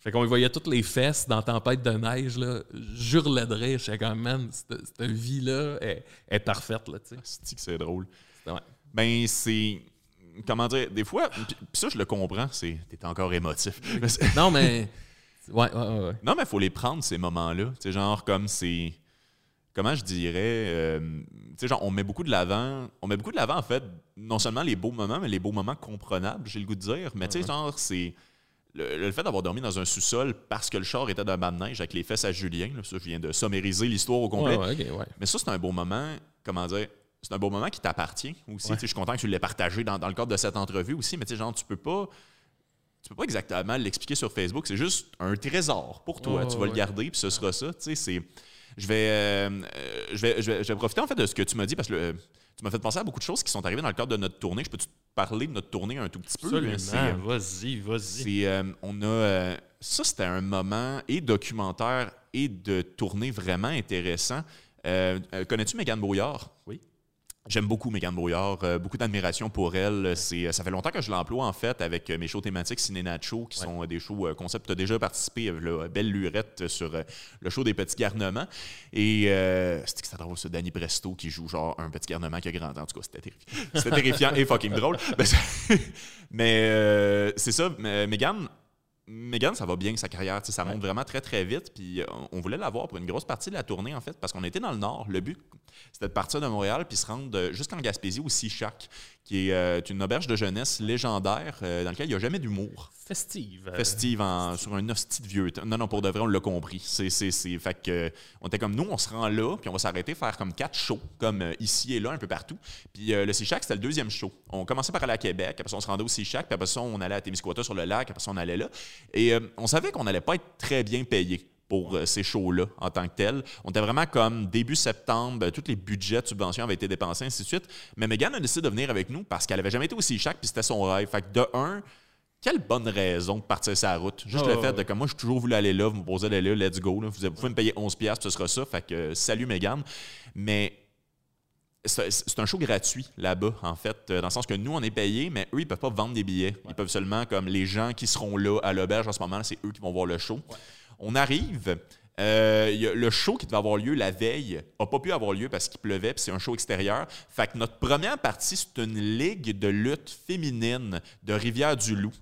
Fait qu'on voyait toutes les fesses dans Tempête de neige. Là. J'hurlais de rire. J'étais comme, man, cette, cette vie-là est, est parfaite. Là, tu sais. C'est que c'est drôle. Ouais. Ben, c'est. Comment dire? Des fois, puis ça, je le comprends, c'est. T'es encore émotif. Non, mais. Ouais, ouais, ouais. ouais. non, mais il faut les prendre, ces moments-là. Tu sais, genre, comme c'est. Comment je dirais. euh, tu sais, genre, on met beaucoup de l'avant. On met beaucoup de l'avant, en fait, non seulement les beaux moments, mais les beaux moments comprenables, j'ai le goût de dire. Mais tu sais, genre, c'est. Le, le fait d'avoir dormi dans un sous-sol parce que le char était d'un banc de neige avec les fesses à Julien, là, ça, je viens de sommériser l'histoire au complet. Ouais, ouais. Mais ça, c'est un beau moment, comment dire, c'est un beau moment qui t'appartient aussi. Ouais. Je suis content que tu l'aies partagé dans, dans le cadre de cette entrevue aussi, mais tu sais, genre, tu peux pas. Tu peux pas exactement l'expliquer sur Facebook. C'est juste un trésor pour toi. Tu vas le garder, puis ce sera ça. Tu sais, c'est. Je vais, euh, euh, je, vais, je, vais, je vais profiter en fait de ce que tu m'as dit parce que euh, tu m'as fait penser à beaucoup de choses qui sont arrivées dans le cadre de notre tournée. Je peux te parler de notre tournée un tout petit peu. Absolument. Euh, Vas-y, vas-y. euh, on a, ça, c'était un moment et documentaire et de tournée vraiment intéressant. Connais-tu Mégane Brouillard? Oui. J'aime beaucoup Mégane Brouillard, euh, beaucoup d'admiration pour elle. C'est, ça fait longtemps que je l'emploie en fait avec euh, mes shows thématiques Ciné Nacho, qui Ouais. sont euh, des shows euh, concept. Tu as déjà participé, euh, là, Belle Lurette, sur euh, le show des petits garnements. Et euh, c'était que c'était drôle, ça, Danny Presto qui joue genre un petit garnement qui a grandi. En tout cas, c'était terrifiant. C'était terrifiant et fucking drôle. Mais, (laughs) c'est- mais, euh, c'est ça, Mégane, Megan, ça va bien sa carrière, ça monte vraiment très très vite. Puis euh, on voulait l'avoir pour une grosse partie de la tournée en fait, parce qu'on était dans le nord. Le but, c'était de partir de Montréal puis se rendre euh, jusqu'en Gaspésie au Sea Shack, qui est euh, une auberge de jeunesse légendaire euh, dans laquelle il n'y a jamais d'humour. Festive. euh, Festive en- sur un hostie de vieux. Non, non, pour de vrai, on l'a compris. C'est, c'est, c'est- fait que, on était comme nous, on se rend là, puis on va s'arrêter faire comme quatre shows, comme ici et là, un peu partout. Puis euh, le Sea c'était le deuxième show. On commençait par aller à Québec, après ça, on se rendait au Sea puis après ça, on allait à Témiscouata sur le lac, après ça, on allait là. Et on savait qu'on n'allait pas être très bien payé pour euh, ces shows-là en tant que tels. On était vraiment comme début septembre, euh, tous les budgets de subventions avaient été dépensés, ainsi de suite. Mais Megan a décidé de venir avec nous parce qu'elle avait jamais été au Sea Shack, puis c'était son rêve. Fait que de un, quelle bonne raison de partir sa route? Juste Oh, le fait de comme moi, j'ai toujours voulu aller là, vous me posez d'aller là, let's go. là. Vous, pouvez me payer 11$, puis ce sera ça. Fait que euh, salut Megan. Mais c'est un show gratuit là-bas, en fait, dans le sens que nous, on est payés, mais eux, ils peuvent pas vendre des billets. Ils peuvent seulement, comme les gens qui seront là à l'auberge en ce moment, c'est eux qui vont voir le show. On arrive. euh, il y a le show qui devait avoir lieu la veille n'a pas pu avoir lieu parce qu'il pleuvait, puis c'est un show extérieur. Fait que notre première partie, c'est une ligue de lutte féminine de Rivière-du-Loup.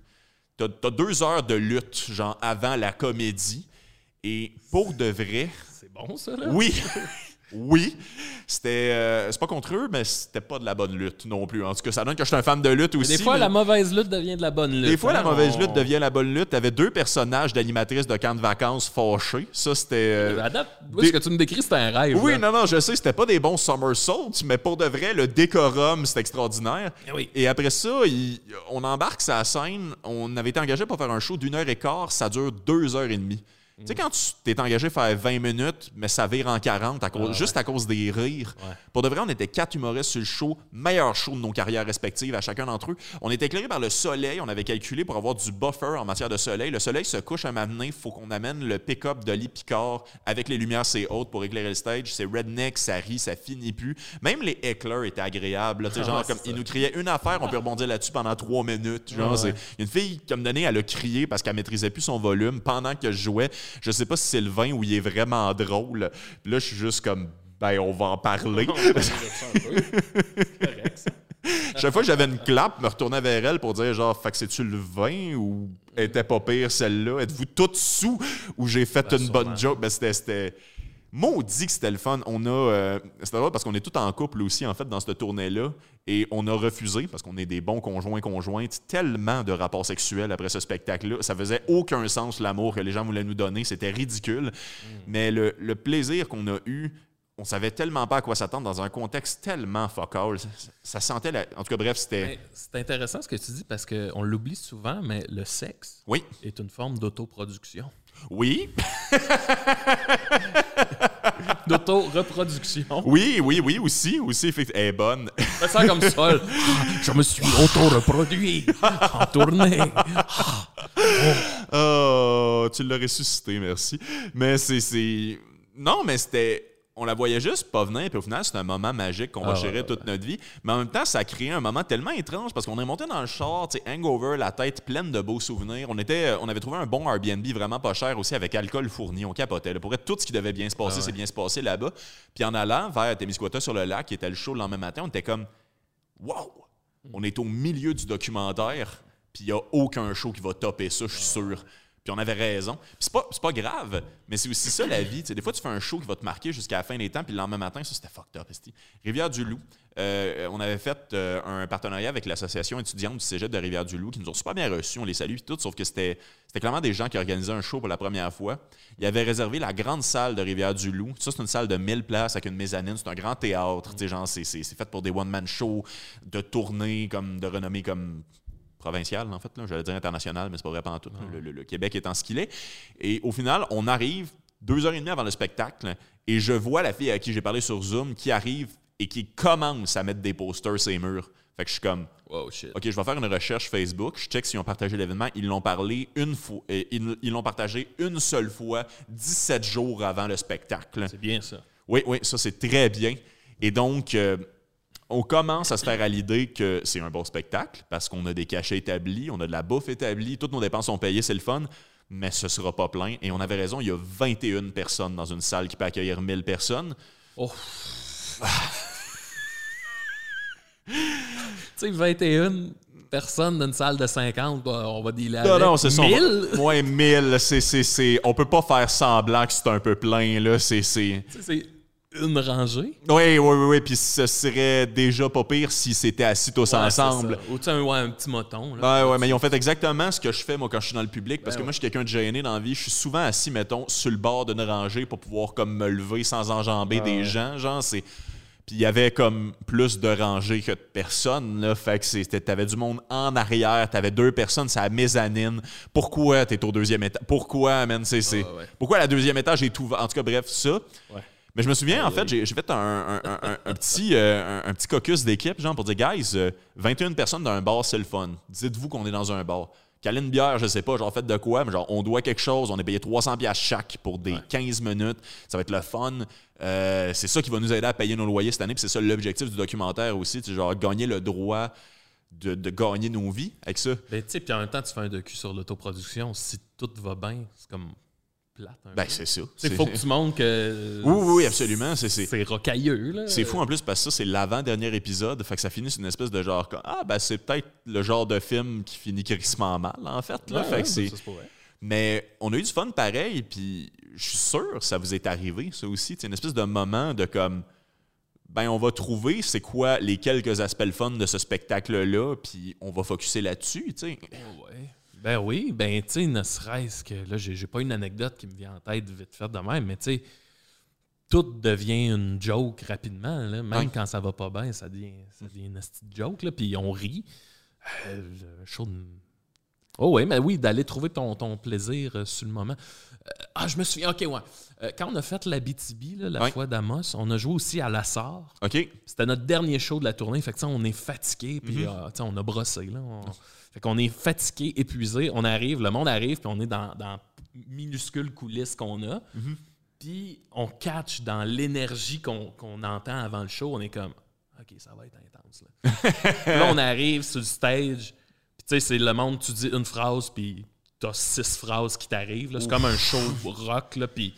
T'as as deux heures de lutte, genre avant la comédie. Et pour de vrai, C'est bon, ça, là? oui. (laughs) Oui, c'était euh, c'est pas contre eux, mais c'était pas de la bonne lutte non plus. En tout cas, ça donne que je suis un fan de lutte aussi. Des fois, mais- la mauvaise lutte devient de la bonne lutte. des fois, la hein, mauvaise on- lutte devient la bonne lutte. T'avais deux personnages d'animatrices de camp de vacances fâchés. Ça, c'était. euh, À date, oui, des- ce que tu me décris, c'est un rêve. Oui, là. non, non, je sais, c'était pas des bons somersaults, mais pour de vrai, le décorum, c'était extraordinaire. Eh oui. Et après ça, il- on embarque sa scène. On avait été engagé pour faire un show d'une heure et quart, ça dure deux heures et demie. Tu sais, quand tu t'es engagé à faire 20 minutes, mais ça vire en 40, à cause- Ah, juste à cause des rires. Ouais. Pour de vrai, on était quatre humoristes sur le show, meilleur show de nos carrières respectives à chacun d'entre eux. On était éclairés par le soleil, on avait calculé pour avoir du buffer en matière de soleil. Le soleil se couche un matin, il faut qu'on amène le pick-up d'Oli Picard avec les lumières c'est hautes pour éclairer le stage. C'est redneck, ça rit, ça finit plus. Même les éclairs étaient agréables. Ah genre, comme, ils nous criaient une affaire, on peut rebondir là-dessus pendant trois minutes. Genre, Ah ouais. une fille, comme donné, elle a crié parce qu'elle maîtrisait plus son volume pendant que je jouais. Je sais pas si c'est le vin ou il est vraiment drôle. Là, je suis juste comme, ben, on va en parler. Chaque fois que j'avais une clap, je me retournais vers elle pour dire genre, fait que c'est-tu le vin ou était pas pire celle-là? Êtes-vous toutes sous ou j'ai fait Ben, une bonne joke? Ben, c'était. Maudit que c'était le fun. On a. euh, c'était drôle parce qu'on est tout en couple aussi, en fait, dans cette tournée-là. Et on a refusé, parce qu'on est des bons conjoints conjointes, tellement de rapports sexuels après ce spectacle-là. Ça faisait aucun sens, l'amour que les gens voulaient nous donner. C'était ridicule. Mais le, le plaisir qu'on a eu, on savait tellement pas à quoi s'attendre dans un contexte tellement fuck all. Ça, ça sentait la... En tout cas, bref, c'était... C'est intéressant ce que tu dis parce qu'on l'oublie souvent, mais le sexe Oui. est une forme d'autoproduction. Oui. (laughs) D'auto-reproduction. Oui, oui, oui, aussi. Aussi, effectivement. Elle est bonne. Fais ça comme (laughs) ça. là. Je me suis auto-reproduit en tournée. Oh, tu l'as ressuscité, merci. Mais c'est- c'est. Non, mais c'était. On la voyait juste pas venir, puis au final, c'est un moment magique qu'on va Ah, chérir ouais, toute notre vie. Mais en même temps, ça a créé un moment tellement étrange parce qu'on est monté dans le char, tu sais, hangover, la tête pleine de beaux souvenirs. On, était, on avait trouvé un bon Airbnb vraiment pas cher aussi avec alcool fourni. On capotait. là. Pour être tout ce qui devait bien se passer, Ah c'est bien se passer là-bas. Puis en allant vers Témiscouata sur le lac, qui était le show le lendemain matin, on était comme Wow! On est au milieu du documentaire, puis il n'y a aucun show qui va topper ça, je suis sûr. Puis on avait raison. C'est pas, pas grave, mais c'est aussi ça la vie. Des fois, tu fais un show qui va te marquer jusqu'à la fin des temps, puis le lendemain matin, ça c'était fucked up. Rivière-du-Loup, euh, on avait fait euh, un partenariat avec l'association étudiante du cégep de Rivière-du-Loup qui nous ont super bien reçus, on les salue, tout, sauf que c'était clairement des gens qui organisaient un show pour la première fois. Ils avaient réservé la grande salle de Rivière-du-Loup. Ça, c'est une salle de 1000 places avec une mezzanine. C'est un grand théâtre. Sais, genre, c'est- fait pour des one-man shows, de tournées, comme, de renommée comme provinciale, en fait. là. J'allais dire internationale, mais c'est pas vrai pas tout. Le, le- le Québec étant ce qu'il est. Et au final, on arrive deux heures et demie avant le spectacle et je vois la fille à qui j'ai parlé sur Zoom qui arrive et qui commencent à mettre des posters sur les murs. Fait que je suis comme, Oh shit. OK, je vais faire une recherche Facebook, je check s'ils ont partagé l'événement. Ils l'ont parlé une fois, euh, ils ils l'ont partagé une seule fois, 17 jours avant le spectacle. C'est bien ça. Oui, oui, ça c'est très bien. Et donc, euh, on commence à se faire à l'idée que c'est un bon spectacle parce qu'on a des cachets établis, on a de la bouffe établie, toutes nos dépenses sont payées, c'est le fun, mais ce sera pas plein. Et on avait raison, il y a 21 personnes dans une salle qui peut accueillir 1000 personnes. Oh. tu sais, 21 personnes dans une salle de 50, bah, on va dealer Non, avec non, c'est ça. (laughs) 1000. Ouais, 1000, c'est, c'est, c'est, on peut pas faire semblant que c'est un peu plein, là. C'est, c'est... Une rangée. Oui, oui, oui, oui. Puis ce serait déjà pas pire si c'était assis tous Ouais, ensemble. Ou tu sais, un, ouais, un petit moton. Là. Ouais, ouais, mais ils ont fait exactement ce que je fais, moi, quand je suis dans le public. Parce Ben que moi, je suis quelqu'un de gêné dans la vie. Je suis souvent assis, mettons, sur le bord d'une rangée pour pouvoir, comme, me lever sans enjamber des gens. Genre, c'est. Puis il y avait comme plus de rangées que de personnes, là. Fait que c'était, t'avais du monde en arrière, t'avais deux personnes, c'est la mezzanine. Pourquoi t'es au deuxième étage? Pourquoi, man? C'est, ouais. Pourquoi la deuxième étage est ouvert? En tout cas, bref, ça. Ouais. Mais je me souviens, en fait, j'ai fait un, un- un- un- un petit, euh, un, petit caucus d'équipe, genre, pour dire, guys, euh, 21 personnes dans un bar, c'est le fun. Dites-vous qu'on est dans un bar. Caler une bière, je sais pas, genre, faites de quoi, mais genre, on doit quelque chose, on est payé 300 pièces chaque pour des 15 minutes. Ça va être le fun. Euh, c'est ça qui va nous aider à payer nos loyers cette année, puis c'est ça l'objectif du documentaire aussi, tu sais, genre, gagner le droit de, de gagner nos vies avec ça. Ben, tu sais, puis en même temps, tu fais un docu sur l'autoproduction. Si tout va bien, c'est comme plate. Ben, c'est ça. C'est- faut que tu montres que. Oui, oui, absolument. C'est- rocailleux, là. C'est fou en plus parce que ça, c'est l'avant-dernier épisode. Fait que ça finit sur une espèce de genre. Ah, ben c'est peut-être le genre de film qui finit crissement mal, en fait. Là. Ouais, fait ouais, que c'est-. Mais on a eu du fun pareil, puis je suis sûr que ça vous est arrivé, ça aussi. C'est une espèce de moment de comme. Ben, on va trouver c'est quoi les quelques aspects le fun de ce spectacle-là, puis on va focuser là-dessus, tu sais. Ouais. Ben oui, ben tu sais, ne serait-ce que là, j'ai pas une anecdote qui me vient en tête vite fait de même, mais tu sais, tout devient une joke rapidement. Là. Même quand ça va pas bien, ça devient, ça devient une petite joke, là, puis on rit. Euh, chaud de- Oh oui, mais oui, d'aller trouver ton, ton plaisir euh, sur le moment. Euh, ah, je me souviens, ok, ouais. Euh, quand on a fait la BTB, là, la fois d'Amos, on a joué aussi à Lassar. OK? C'était notre dernier show de la tournée. Fait que, on est fatigué, puis sais, on a brossé. Là. On- Fait qu'on est fatigué, épuisé. On arrive, le monde arrive, puis on est dans, dans minuscules coulisses qu'on a. Mhm. Puis on catch dans l'énergie qu'on entend avant le show. On est comme, OK, ça va être intense. Là, (laughs) Là, on arrive sur le stage, puis tu sais, c'est le monde, tu dis une phrase, puis t'as six phrases qui t'arrivent. C'est comme un show rock, là, puis...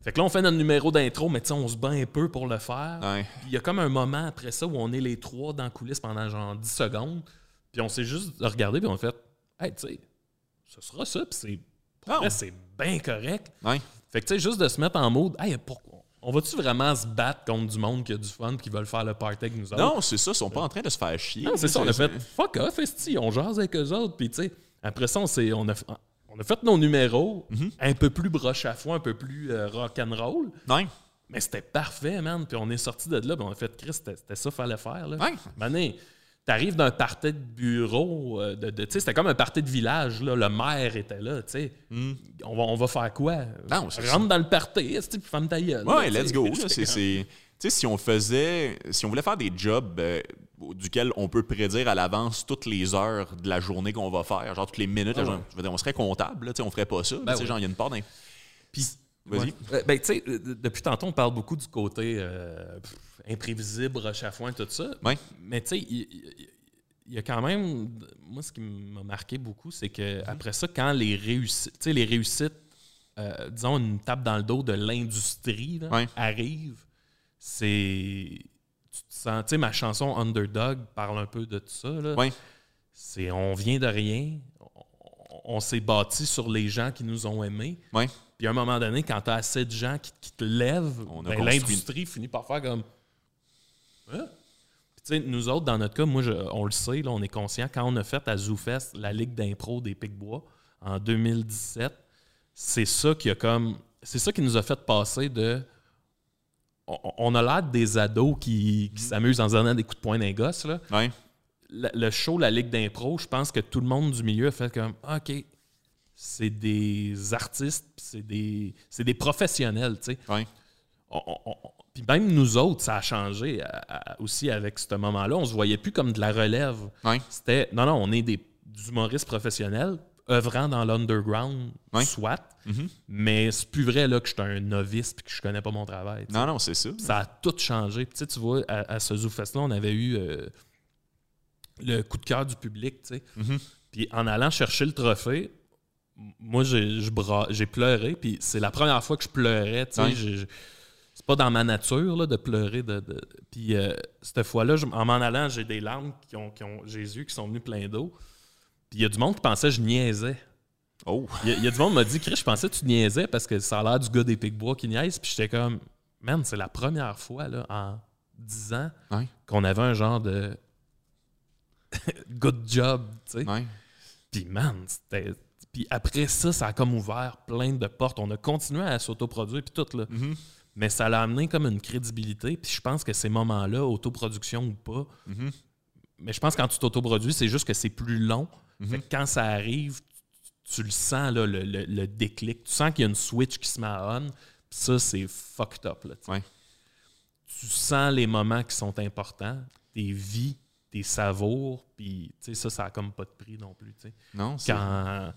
Fait que là, on fait notre numéro d'intro, mais tu sais, on se bat un peu pour le faire. Ouais. Il y a comme un moment après ça où on est les trois dans la coulisse pendant genre 10 secondes. Puis on s'est juste regardé puis on a fait Hey, tu sais, ce sera ça. Puis c'est. c'est bien correct. Ouais. Fait que tu sais, juste de se mettre en mode Hey, pourquoi On va-tu vraiment se battre contre du monde qui a du fun puis qui veulent faire le party avec nous autres? Non, c'est ça, ils sont pas en train de se faire chier. Non, c'est ça, on a fait fuck off, esti, on jase avec eux autres, puis tu sais, après ça, on, a, on a fait nos numéros Mhm. un peu plus broche à foin, un peu plus euh, rock'n'roll, Ouais. mais c'était parfait, man, puis on est sorti de là, puis on a fait, Chris, c'était c'était ça qu'il fallait faire, là. Ouais. Mané, t'arrives d'un party de bureau, euh, de, de- c'était comme un party de village, là, le maire était là, tu sais. On, va, on va faire quoi? Hmm. Non, Rentre dans le party, puis ferme ta gueule. Ouais, là, let's go. (laughs) C'est, si on faisait, si on voulait faire des jobs euh, duquel on peut prédire à l'avance toutes les heures de la journée qu'on va faire, genre toutes les minutes, Ah genre, ouais. je veux dire, on serait comptable, là, tu sais, on ferait pas ça. Ben tu sais, oui. genre, il y a une part. Puis, Vas-y. ouais. Euh, ben, tu sais, depuis tantôt, on parle beaucoup du côté euh, pff, imprévisible, roche à foin, tout ça. Ouais. Mais tu sais, il y, a quand même. Moi, ce qui m'a marqué beaucoup, c'est que après ça, quand les réussites, les réussites, euh, disons, une tape dans le dos de l'industrie Ouais. arrive, c'est. Tu te sens. Tu sais, ma chanson Underdog parle un peu de tout ça. Là. Ouais. C'est on vient de rien. On, on s'est bâti sur les gens qui nous ont aimés. Ouais. Puis à un moment donné, quand tu as assez de gens qui, qui te lèvent, ben, construit- l'industrie finit par faire comme. Hein? Puis nous autres, dans notre cas, moi, je- on le sait, là, on est conscient, quand on a fait à ZooFest la Ligue d'impro des Picbois en 2017, c'est ça qui a comme. C'est ça qui nous a fait passer de. On, on a l'air des ados qui, qui s'amusent en donnant des coups de poing d'un gosse. Là Ouais. le le show, la Ligue d'impro, je pense que tout le monde du milieu a fait comme OK, c'est des artistes, c'est des, c'est des professionnels, tu sais. Ouais. On- on- Puis même nous autres, ça a changé à- à- aussi avec ce moment-là. On se voyait plus comme de la relève. Ouais. C'était non, non, on est des humoristes professionnels œuvrant dans l'underground, Ouais. soit. Mhm. Mais c'est plus vrai là, que je suis un novice et que je connais pas mon travail. Non, non, c'est ça. Ça a tout changé. Puis, tu sais, tu vois, à, à ce ZooFest-là, on avait eu euh, le coup de cœur du public. tu sais. Mhm. Puis en allant chercher le trophée, moi, j'ai pleuré. Puis c'est la première fois que je pleurais. tu sais. Ouais. C'est pas dans ma nature là, de pleurer. De, de- Puis euh, cette fois-là, en m'en allant, j'ai des larmes qui ont, qui ont Jésus qui sont venus plein d'eau. Puis il y a du monde qui pensait que je niaisais. Oh, Il y, a- il y a du monde qui m'a dit, Chris, je pensais que tu niaisais parce que ça a l'air du gars des Picbois qui niaise. Puis j'étais comme, man, c'est la première fois là, en 10 ans Ouais. qu'on avait un genre de (laughs) good job, tu sais. ouais. Puis man, c'était. Puis après ça, ça a comme ouvert plein de portes. On a continué à s'autoproduire, puis tout, là. Mhm. Mais ça l'a amené comme une crédibilité. Puis je pense que ces moments-là, autoproduction ou pas, Mhm. mais je pense que quand tu t'autoproduis, c'est juste que c'est plus long. Mhm. Fait que quand ça arrive, tu, tu le sens, là, le, le- le déclic. Tu sens qu'il y a une switch qui se met à on. Puis ça, c'est fucked up. Là, tu sais. Ouais. Tu sens les moments qui sont importants, tes vies, tes savours. Puis ça, ça a comme pas de prix non plus. Non, c'est. Quand,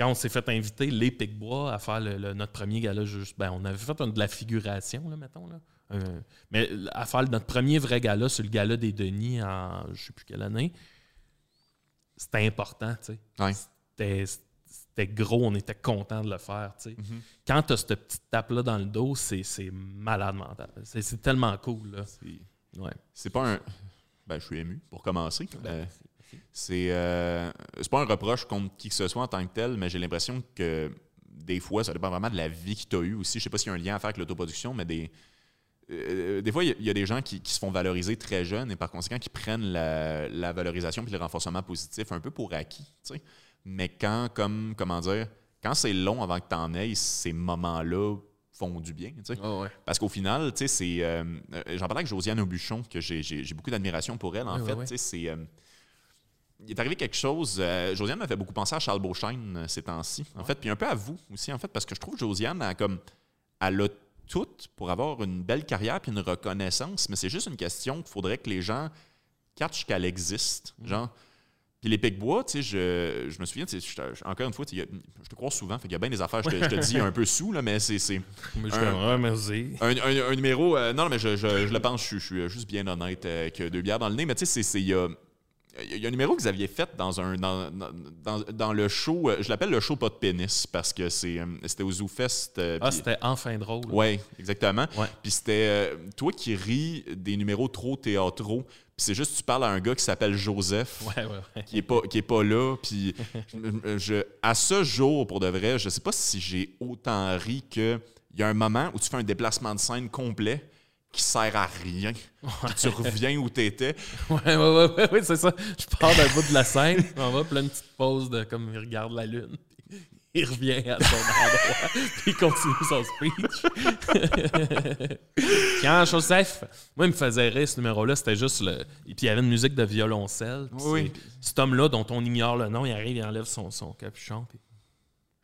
quand on s'est fait inviter, les Picbois, à faire le- le- notre premier gala, juste, ben, on avait fait un- de la figuration, là, mettons. Là. Un- mais à faire notre premier vrai gala sur le gala des Denis en je sais plus quelle année, c'était important, tu sais. Ouais. C'était, c'était gros, on était content de le faire, tu sais. Mhm. Quand tu as cette petite tape-là dans le dos, c'est, c'est malade mental. C'est, c'est tellement cool, là. C'est- Ouais. C'est pas un. Ben, je suis ému pour commencer. Ben, Euh, c'est euh, c'est pas un reproche contre qui que ce soit en tant que tel, mais j'ai l'impression que des fois, ça dépend vraiment de la vie que tu as eue aussi. Je sais pas s'il y a un lien à faire avec l'autoproduction, mais des. euh, des fois, il y a- il y, a des gens qui, qui se font valoriser très jeunes et par conséquent qui prennent la, la valorisation puis le renforcement positif un peu pour acquis. Mais quand, comme, comment dire, quand c'est long avant que tu en aies, ces moments-là font du bien. sais. Parce qu'au final, c'est. euh, euh, J'en parlais avec Josiane Aubuchon, que j'ai- beaucoup d'admiration pour elle, en fait. c'est. euh, il est arrivé quelque chose. euh, Josiane m'a fait beaucoup penser à Charles Beauchesne euh, ces temps-ci, en fait, puis un peu à vous aussi, en fait, parce que je trouve que Josiane a comme. Elle a tout pour avoir une belle carrière puis une reconnaissance, mais c'est juste une question qu'il faudrait que les gens catchent qu'elle existe. Mm. Genre. Puis les Picbois, tu sais, je, je me souviens, je- je- encore une fois, je te crois souvent, fait qu'il y a bien des affaires, je te, je te dis un peu sous, là, mais c'est. Mais je Un- merci. un, un- un numéro. euh, non, mais je, le pense, je, suis- juste bien honnête que deux bières dans le nez. Mais tu sais, c'est- il y a, un numéro que vous aviez fait dans, un, dans, dans- dans- le show. euh, Je l'appelle le show pas de pénis parce que c'est, euh, c'était au ZooFest. euh, Ah, c'était enfin drôle. Ouais, exactement. Ouais. Puis c'était toi qui ris des numéros trop théâtraux. Puis c'est juste tu parles à un gars qui s'appelle Joseph Ouais, ouais, ouais. qui est pas qui est pas là puis je, je- à ce jour pour de vrai je sais pas si j'ai autant ri que il y a un moment où tu fais un déplacement de scène complet qui sert à rien tu reviens où t'étais (laughs) Ouais, ouais, ouais, ouais, ouais, c'est ça. Je pars d'un bout de la scène, on va, puis là, une petite pause de comme il regarde la lune. (laughs) Il revient à son endroit, (laughs) puis il continue son speech. Tiens, Joseph, moi, il me faisait rire ce numéro-là. C'était juste le. Et puis il y avait une musique de violoncelle. Oui. Cet homme-là, dont on ignore le nom, il arrive, il enlève son, son capuchon. Puis...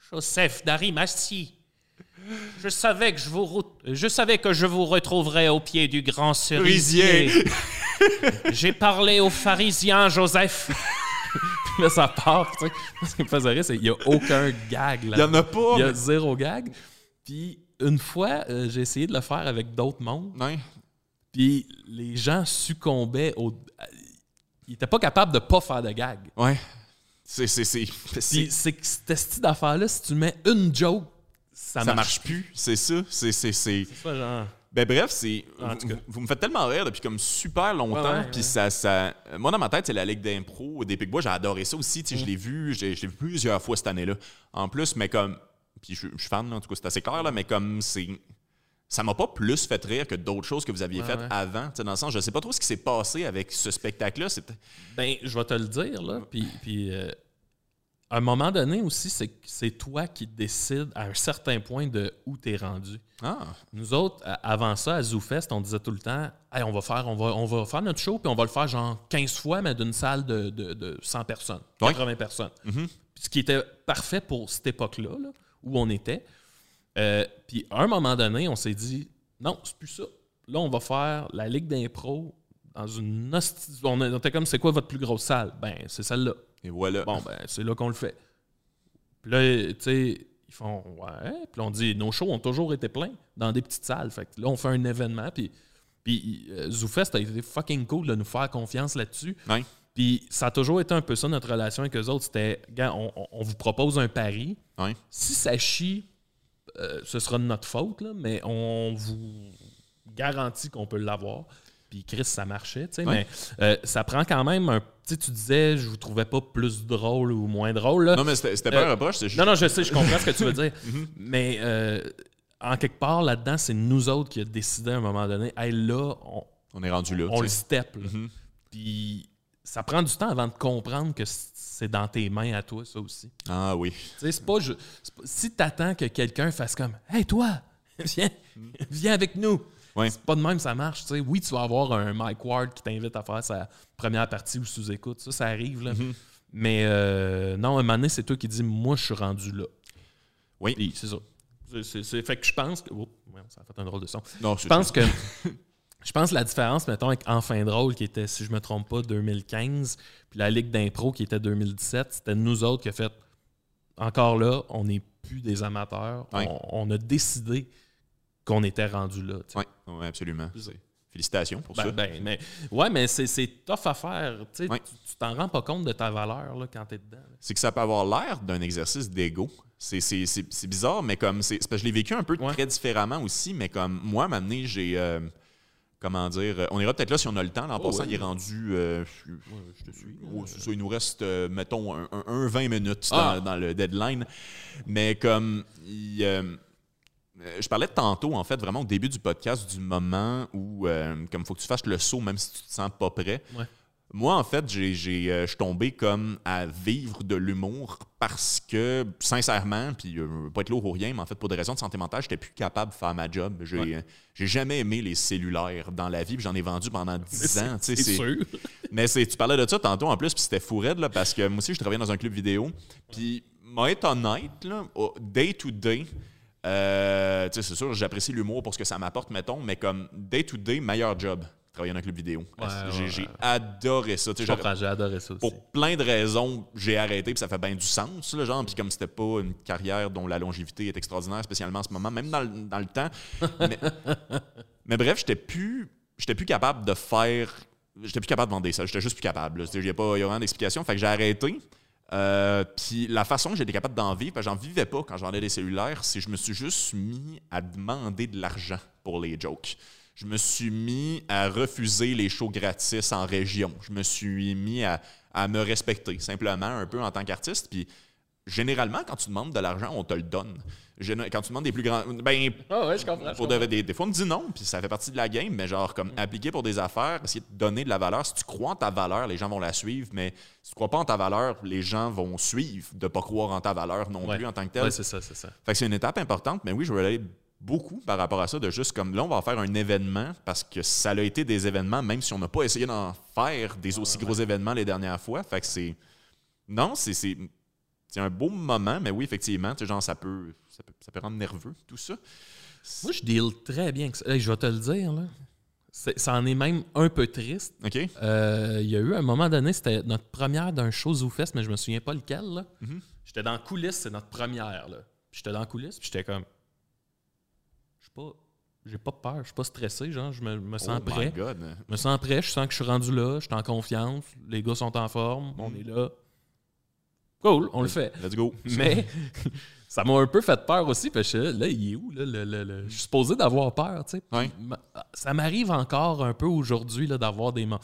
Joseph Darimasti. Je savais que je vous re- je savais que je vous retrouverais au pied du grand cerisier. (laughs) J'ai parlé aux pharisiens, Joseph. Puis (laughs) là, ça part, tu sais. Ce qui me faisait rire, c'est qu'il n'y a aucun gag là. il y en a pas Il y a zéro gag. Puis une fois, euh, j'ai essayé de le faire avec d'autres mondes. Ouais. Puis les gens succombaient au. Ils n'étaient pas capables de pas faire de gag. ouais c'est c'est c'est Puis c'est- que cette d'affaire-là, si tu mets une joke, ça, ça marche plus c'est ça c'est c'est c'est C'est ça, genre. Ben bref, c'est En vous, tout cas. vous- me faites tellement rire depuis comme super longtemps, puis ouais. ça, ça, euh, moi dans ma tête c'est la ligue d'impro des Picbois, j'ai adoré ça aussi, tu sais, Mm. je l'ai vu, j'ai- je l'ai vu plusieurs fois cette année-là. En plus, mais comme, puis je, je suis fan, là, en tout cas c'est assez clair là, mais comme c'est, ça m'a pas plus fait rire que d'autres choses que vous aviez Ouais, faites ouais. avant, tu sais, dans le sens, je sais pas trop ce qui s'est passé avec ce spectacle-là, Ben, je vais te le dire, là. Puis, puis euh, à un moment donné aussi, c'est que c'est toi qui décides à un certain point de où tu es rendu. ah, Nous autres, avant ça, à ZooFest, on disait tout le temps Hey, on, va faire, on, va, on va faire notre show, puis on va le faire genre 15 fois, mais d'une salle de, de, de 100 personnes, Ouais. 80 personnes. Mhm. Puis Ce qui était parfait pour cette époque-là, là, où on était. Euh, puis à un moment donné, on s'est dit Non, c'est plus ça. là, on va faire la Ligue d'impro dans une on était comme, c'est quoi votre plus grosse salle? Ben, c'est celle-là. Et voilà. Bon, ben, c'est là qu'on le fait. Puis là, tu sais, ils font, ouais. Puis on dit, nos shows ont toujours été pleins dans des petites salles. Fait que là, on fait un événement. Puis, puis euh, a été fucking cool de nous faire confiance là-dessus. Ouais. Puis ça a toujours été un peu ça, notre relation avec eux autres. C'était, gars, on, on- on vous propose un pari. Ouais. Si ça chie, euh, ce sera de notre faute, là, mais on vous garantit qu'on peut l'avoir. Puis Chris, ça marchait, tu sais, Ouais. mais euh, ça prend quand même un. Tu tu disais, je vous trouvais pas plus drôle ou moins drôle. Là. Non, mais c'était pas Euh, un reproche, c'est juste. Non, non, je sais, je comprends ce que tu veux dire. (laughs) Mhm. Mais euh, en quelque part, là-dedans, c'est nous autres qui a décidé à un moment donné, hey, là, on, On est rendu là. on le step. là. Mhm. Puis ça prend du temps avant de comprendre que c'est dans tes mains à toi, ça aussi. Ah oui. Tu sais, c'est pas, pas- si t'attends que quelqu'un fasse comme Hey toi, (laughs) viens, viens avec nous. Ouais. C'est pas de même ça marche. Oui, tu vas avoir un Mike Ward qui t'invite à faire sa première partie ou sous-écoute. Ça, ça arrive. Là. Mhm. Mais euh, non, à un moment donné, c'est toi qui dis Moi, je suis rendu là. Oui. C'est ça. C'est- fait que je pense que. Oh, ça a fait un drôle de son. Non, Je pense que. (laughs) Je pense que la différence, mettons, avec Enfin Drôle, qui était, si je me trompe pas, 2015, puis la Ligue d'impro, qui était 2017, c'était nous autres qui a fait. Encore là, on n'est plus des amateurs. On a décidé qu'on était rendu là. tu. Oui, absolument. Félicitations pour ça. Ben, ben, mais, ouais, mais c'est, tough à faire. tu. Ouais. Tu, tu t'en rends pas compte de ta valeur là, quand t'es dedans. là. c'est que ça peut avoir l'air d'un exercice d'ego. C'est, bizarre, mais comme c'est, parce que je l'ai vécu un peu Ouais. très différemment aussi, mais comme moi, à un moment donné, j'ai. euh, comment dire euh, On ira peut-être là si on a le temps. L'an Oh, passant, ouais. il est rendu. euh, je- je te suis. Oh, ça, il nous reste, euh, mettons, un, un- un 20 minutes Ah. dans, dans le deadline. Mais comme. il, je parlais tantôt, en fait, vraiment au début du podcast, du moment où, euh, comme il faut que tu fasses le saut, même si tu te sens pas prêt. Ouais. Moi, en fait, j'ai, euh, je suis tombé comme à vivre de l'humour parce que, sincèrement, puis euh, pas être lourd ou rien, mais en fait, pour des raisons de santé mentale, j'étais plus capable de faire ma job. J'ai, Ouais. euh, j'ai jamais aimé les cellulaires dans la vie, j'en ai vendu pendant (laughs) 10 ans. C'est sûr. (laughs) mais c'est, tu parlais de ça tantôt en plus, puis c'était fou raide, là, parce que moi aussi, je travaillais dans un club vidéo. Puis, moi, être honnête, là, day to day, euh, tu sais, c'est sûr, j'apprécie l'humour pour ce que ça m'apporte, mettons, mais comme day to day, meilleur job, travailler dans un club vidéo. Ouais, j'ai, ouais, adoré ça. j'ai adoré ça aussi. pour plein de raisons, j'ai arrêté, puis ça fait bien du sens, là, genre, puis comme c'était pas une carrière dont la longévité est extraordinaire, spécialement en ce moment, même dans le, dans le temps. (laughs) Mais, mais bref, j'étais plus, plus capable de faire, j'étais plus capable de vendre ça, j'étais juste plus capable. Il n'y a pas y a rien d'explication, fait que j'ai arrêté. Euh, puis la façon que j'étais capable d'en vivre, j'en vivais pas quand je vendais des cellulaires, c'est que je me suis juste mis à demander de l'argent pour les jokes. Je me suis mis à refuser les shows gratis en région. Je me suis mis à, à me respecter simplement un peu en tant qu'artiste. Puis généralement, quand tu demandes de l'argent, on te le donne. Quand tu demandes des plus grands. Ben, Ah ouais, je comprends. je pour comprends. des, des fois, on me dit non, puis ça fait partie de la game, mais genre, comme appliquer pour des affaires, essayer de donner de la valeur. Si tu crois en ta valeur, les gens vont la suivre, mais si tu crois pas en ta valeur, les gens vont suivre de pas croire en ta valeur non Ouais. plus en tant que tel. Ouais, c'est ça, c'est ça. Fait que c'est une étape importante, mais oui, je relate beaucoup par rapport à ça, de juste comme là, on va faire un événement parce que ça a été des événements, même si on n'a pas essayé d'en faire des aussi gros événements les dernières fois. Fait que c'est. Non, c'est. C'est- un beau moment, mais oui, effectivement, tu sais, genre, ça peut, ça peut, ça peut rendre nerveux, tout ça. Moi, je deal très bien que ça. Hey, je vais te le dire, là. C'est- Ça en est même un peu triste. OK? Euh, Il y a eu un moment donné, c'était notre première d'un show ZooFest, mais je me souviens pas lequel. là. Mhm. J'étais dans la coulisse, c'est notre première. là. Puis J'étais dans la coulisse, puis j'étais comme. Je suis pas. J'ai pas peur, je suis pas stressé, genre, je me, me sens oh prêt. my God. Je me sens prêt, je sens que je suis rendu là, je suis en confiance, les gars sont en forme, on Mhm. est là. Cool, on le fait. Let's go. Mais (laughs) ça m'a un peu fait peur aussi, parce que là, il est où? Là, le- le- le- Je suis supposé d'avoir peur, tu sais. Ça m'arrive encore un peu aujourd'hui d'avoir des. mo-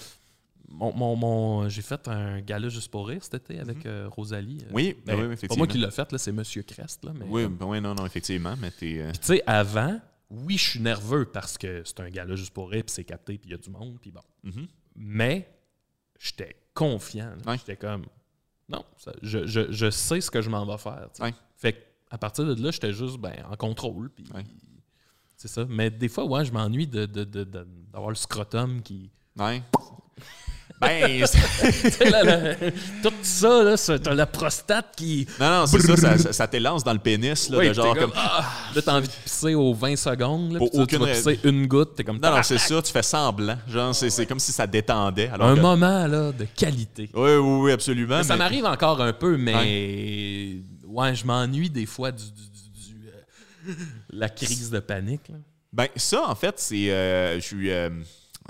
Mon, mon- mon- J'ai fait un gala juste pour rire cet été avec euh, Rosalie. Euh. Oui, ben, oui, oui, c'est pas effectivement. moi qui l'ai fait, c'est Monsieur Crest. Là, mais, Oui, ben oui, non, non, effectivement, mais tu sais, avant, oui, je suis nerveux parce que c'est un gala juste pour rire, puis c'est capté, puis il y a du monde, puis bon. mhm. Mais j'étais confiant. J'étais comme, non, ça- je, je- je sais ce que je m'en vais faire. Ouais. Fait que, à partir de là, j'étais juste ben, en contrôle. Puis, Ouais. C'est ça. Mais des fois, ouais, je m'ennuie de, de- de- de- d'avoir le scrotum qui. Ouais. Ben, (laughs) tout ça, là, c'est- t'as la prostate qui. non, non, c'est ça, ça, ça, ça t'élance dans le pénis, là, Oui, de genre comme... ah, là, t'as envie de pisser aux 20 secondes. Là, Pour puis tu- aucune vas pisser une goutte. T'es comme. Non, non, c'est ça, tu fais semblant. Genre, c'est comme si ça détendait. Alors un que- moment là, de qualité. Oui, oui, oui, absolument. Ça mais- m'arrive encore un peu, mais ouais, je m'ennuie des fois du, du- du- du, euh, (laughs) la crise de panique. là. Ben, ça, en fait, c'est. euh, je suis. euh,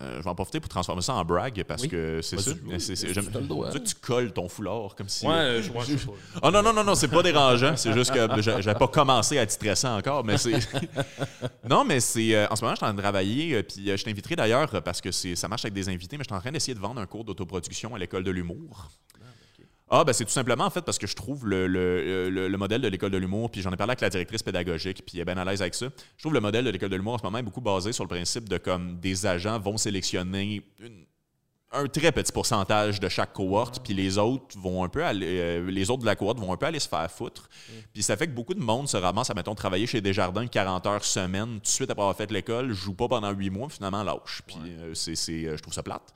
euh, je vais en profiter pour transformer ça en brag parce Oui. que c'est ça. j'aime- tu colles ton foulard comme si. je, vois, je pas. Oh non, non, non, non, c'est pas dérangeant. C'est juste que je n'avais pas commencé à être stressant encore. Mais c'est. (laughs) non, mais c'est. euh, en ce moment, je suis en train de travailler. euh, Puis euh, je t'inviterai d'ailleurs euh, parce que c'est, ça marche avec des invités, mais je suis en train d'essayer de vendre un cours d'autoproduction à l'école de l'humour. Ah, ben c'est tout simplement en fait parce que je trouve le, le- le- le modèle de l'école de l'humour, puis j'en ai parlé avec la directrice pédagogique, puis elle est bien à l'aise avec ça. Je trouve le modèle de l'école de l'humour en ce moment est beaucoup basé sur le principe de comme des agents vont sélectionner une- un très petit pourcentage de chaque cohorte, puis les autres vont un peu aller, euh, les autres de la cohorte vont un peu aller se faire foutre. Puis ça fait que beaucoup de monde se ramasse à mettons travailler chez Desjardins 40 heures semaine, tout de suite après avoir fait l'école, joue pas pendant 8 mois, finalement lâche. Puis euh, c'est, c'est, euh, je trouve ça plate.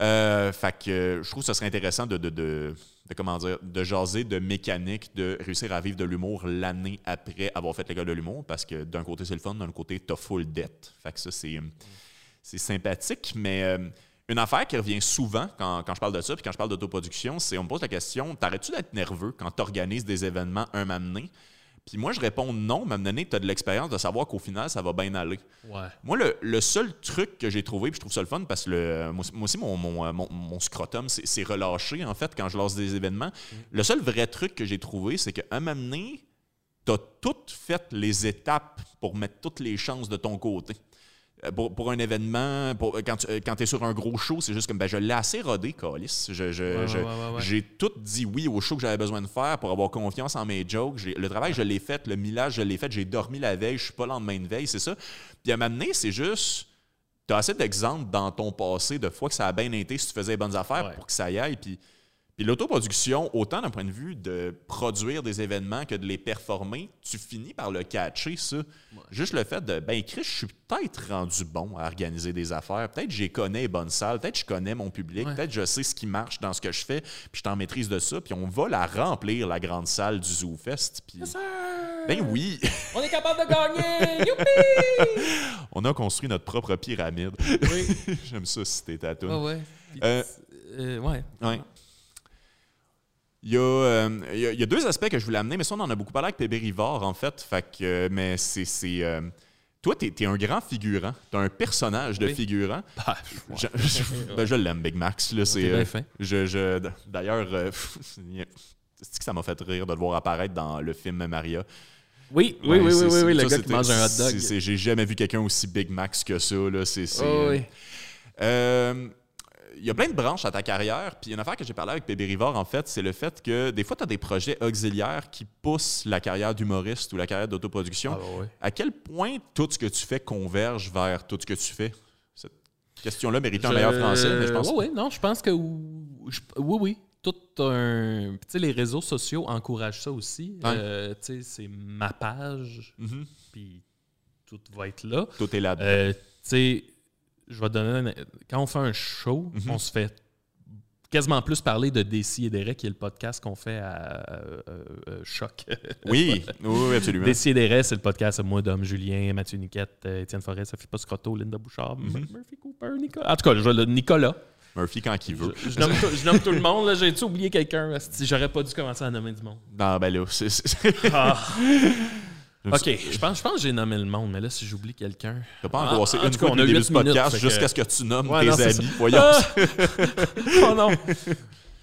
Euh, fait que euh, je trouve que ce serait intéressant de, de, de, de, comment dire, de jaser de mécanique, de réussir à vivre de l'humour l'année après avoir fait l'école de l'humour, parce que d'un côté c'est le fun, d'un côté t'as full dette. Fait que ça c'est, c'est sympathique, mais euh, une affaire qui revient souvent quand, quand je parle de ça, puis quand je parle d'autoproduction, c'est on me pose la question, t'arrêtes-tu d'être nerveux quand tu organises des événements un donné? Puis moi, je réponds non, mais à un moment donné, tu as de l'expérience de savoir qu'au final, ça va bien aller. Ouais. Moi, le, le seul truc que j'ai trouvé, puis je trouve ça le fun, parce que le- moi, moi aussi, mon, mon, euh, mon- mon scrotum s'est relâché, en fait, quand je lance des événements. Le seul vrai truc que j'ai trouvé, c'est qu'à un moment donné, tu as toutes fait les étapes pour mettre toutes les chances de ton côté. Euh, Pour, pour un événement, pour, quand tu es sur un gros show, c'est juste comme ben, je l'ai assez rodé, Calis. Je- je- Ouais, je- ouais, ouais, ouais. J'ai tout dit oui au show que j'avais besoin de faire pour avoir confiance en mes jokes. Le travail, je l'ai fait. Le millage, je l'ai fait. J'ai dormi la veille. Je suis pas le lendemain de veille, c'est ça. Puis à m'amener, c'est juste. Tu as assez d'exemples dans ton passé de fois que ça a bien été si tu faisais les bonnes affaires pour que ça y aille. Puis, puis l'autoproduction, autant d'un point de vue de produire des événements que de les performer, tu finis par le catcher, ça. Juste le fait de, ben Chris, je suis peut-être rendu bon à organiser des affaires. Peut-être que je connais les bonnes salles. Peut-être que je connais mon public. Ouais. Peut-être je sais ce qui marche dans ce que je fais. Puis je suis en maîtrise de ça. Puis on va la remplir, la grande salle du Zoo Fest. Puis, ben oui, (laughs) On est capable de gagner! (laughs) Youpi! on a construit notre propre pyramide. Oui. (laughs) J'aime ça citer ta toune. Ouais, ouais. Euh, euh, ouais. Ouais. Il y, a, euh, il y a- il y a deux aspects que je voulais amener, mais ça, on en a beaucoup parlé avec Pébé Rivard, en fait. Fait que, euh, mais c'est. euh, toi, t'es es un grand figurant. T'es un personnage de Oui. figurant. Bah, ouais. Je, je- ben, je l'aime, Big Max. Là, c'est, T'es bien fin. je, je- D'ailleurs, (laughs) c'est que ça m'a fait rire de le voir apparaître dans le film Maria? Oui, oui, Ouais, oui, oui, oui, le ça, gars qui mange un hot dog. J'ai jamais vu quelqu'un aussi Big Max que ça. Là. C'est, c'est, Oh, euh, oui. Il y a plein de branches à ta carrière. Puis une affaire que j'ai parlé avec Bébé Rivard, en fait, c'est le fait que des fois, tu as des projets auxiliaires qui poussent la carrière d'humoriste ou la carrière d'autoproduction. Ah, bah. À quel point tout ce que tu fais converge vers tout ce que tu fais? Cette question-là mérite un meilleur français, mais je pense Oui, oui, non, je pense que je- oui, oui. Tout un. Tu sais, les réseaux sociaux encouragent ça aussi. Euh, tu sais, c'est ma page, Mhm. puis tout va être là. Tout est là-dedans. Euh, tu sais, je vais donner. un- Quand on fait un show, Mhm. on se fait quasiment plus parler de Décis et Derek, qui est le podcast qu'on fait à euh, euh, Choc. oui, oui, absolument. Décis et Derek, c'est le podcast à moi, Dom, Julien, Mathieu Niquette, euh, Étienne Forêt, Sophie Pascotto, Linda Bouchard, Mhm. Murphy Cooper, Nicolas. En tout cas, je vais le Nicolas. Murphy quand il veut. Je, je nomme, tout, je nomme tout le monde. là. J'ai-tu oublié quelqu'un? J'aurais pas dû commencer à nommer du monde. Non, ben là, c'est... c'est- Ah. (laughs) OK, je pense, je pense que j'ai nommé le monde, mais là, si j'oublie quelqu'un... T'as pas Ah, angoissé en une fois cas, on depuis a le début du podcast que- jusqu'à ce que tu nommes Ouais, tes non, amis. Voyons. Ah! (laughs) oh non!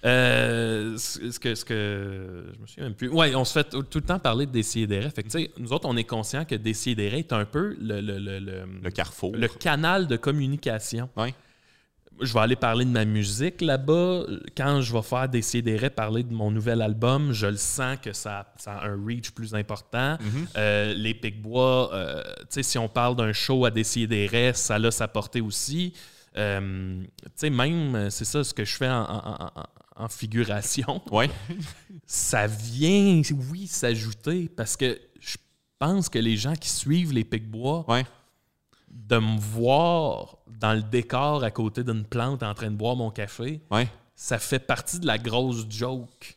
Euh, ce que, ce que je me souviens même plus. Ouais, on se fait tout, tout le temps parler de Décideret. Fait que, nous autres, on est conscient que Décideret est un peu le, le, le, le- Le carrefour. le canal de communication. Ouais. Je vais aller parler de ma musique là-bas. Quand je vais faire Décideret parler de mon nouvel album, je le sens que ça, ça a un reach plus important. Mhm. Euh, les Picbois, euh, tu sais, si on parle d'un show à Décideret, ça a sa portée aussi. Euh, tu sais, même, c'est ça ce que je fais en, en- en- en figuration. Ouais. (laughs) Ça vient, oui, s'ajouter parce que je pense que les gens qui suivent les Picbois, Ouais. de me voir dans le décor à côté d'une plante en train de boire mon café, Ouais. ça fait partie de la grosse joke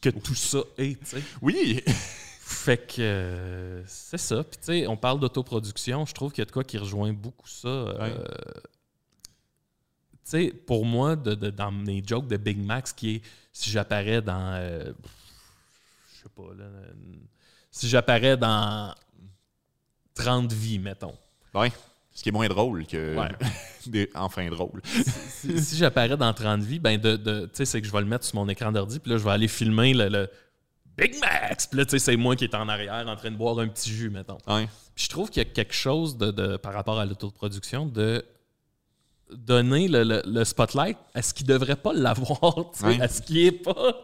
que tout ça est. Oui. (laughs) Fait que euh, c'est ça. Puis tu sais, on parle d'autoproduction. Je trouve qu'il y a de quoi qui rejoint beaucoup ça. euh. Tu sais, pour moi, de, de- dans mes jokes de Big Max, qui est si j'apparais dans. euh, je sais pas, là. Si j'apparais dans 30 vies, mettons. Ouais. Ce qui est moins drôle que. Ouais. (laughs) des- enfin drôle. si, si j'apparais dans 30 vies, ben de, de- tu sais, c'est que je vais le mettre sur mon écran d'ordi, puis là, je vais aller filmer le, le Big Max. Puis là, tu sais, c'est moi qui est en arrière en train de boire un petit jus, mettons. Ouais. Puis je trouve qu'il y a quelque chose de, de- par rapport à l'autoproduction de donner le, le- le spotlight à ce qui devrait pas l'avoir, (laughs) tu sais, Ouais. à ce qui est pas.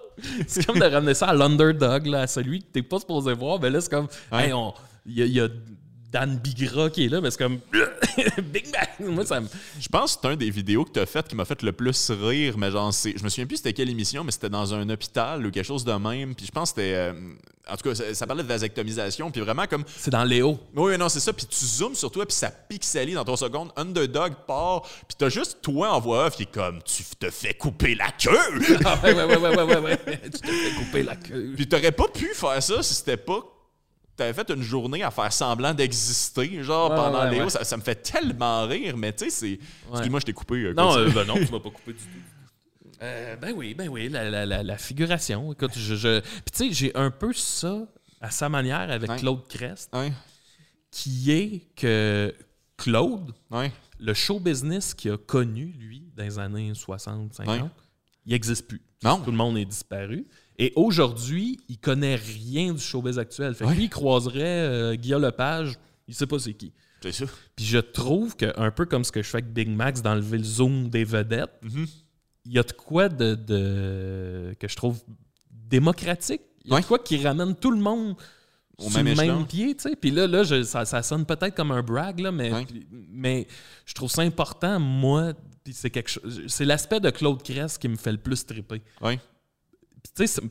C'est comme de ramener ça à l'underdog, là, à celui que t'es pas supposé voir. Mais là, c'est comme, Ouais. hey, on- il y, a- il y a Dan Bigra qui est là, mais c'est comme (laughs) Big Mac. Moi, ça me. Je pense que c'est un des vidéos que tu as fait qui m'a fait le plus rire, mais genre, c'est- je me souviens plus c'était quelle émission, mais c'était dans un hôpital ou quelque chose de même. Puis je pense que c'était. euh, en tout cas, ça, ça parlait de vasectomisation, puis vraiment comme. C'est dans Léo. Oui, non, c'est ça. Puis tu zoomes sur toi, puis ça pixelise dans ton seconde. Underdog part, puis t'as juste toi en voix off qui est comme Tu te fais couper la queue! Ah, ouais, ouais, ouais, ouais, ouais, ouais, ouais. (laughs) Tu te fais couper la queue. puis t'aurais pas pu faire ça si c'était pas. T'avais fait une journée à faire semblant d'exister, genre Ouais, pendant ouais, Léo. ouais. Ça, ça me fait tellement rire, mais tu sais, c'est. Excuse-moi, je t'ai coupé. euh, Non, euh, ben non, tu (laughs) m'as pas coupé du tout. Euh, ben oui, ben oui, la, la- la- la figuration. Écoute, je. je... Puis tu sais, j'ai un peu ça à sa manière avec. Claude Crest, qui est que Claude, le show business qu'il a connu, lui, dans les années 60, 50, Ouais. il n'existe plus. Non. Tout le monde est disparu. Et aujourd'hui, il connaît rien du showbiz actuel. Fait que Ouais. lui, il croiserait euh, Guillaume Lepage, il sait pas c'est qui. c'est ça. Puis je trouve que, un peu comme ce que je fais avec Big Max d'enlever le zoom des vedettes, Mhm. il y a de quoi de, de- que je trouve démocratique. Il y a Ouais. de quoi qui ramène tout le monde Au sur même le même pied. tu sais. Puis là, là je- ça, ça sonne peut-être comme un brag, là, mais, Ouais. mais je trouve ça important, moi. C'est quelque chose. C'est l'aspect de Claude Crest qui me fait le plus triper. Ouais.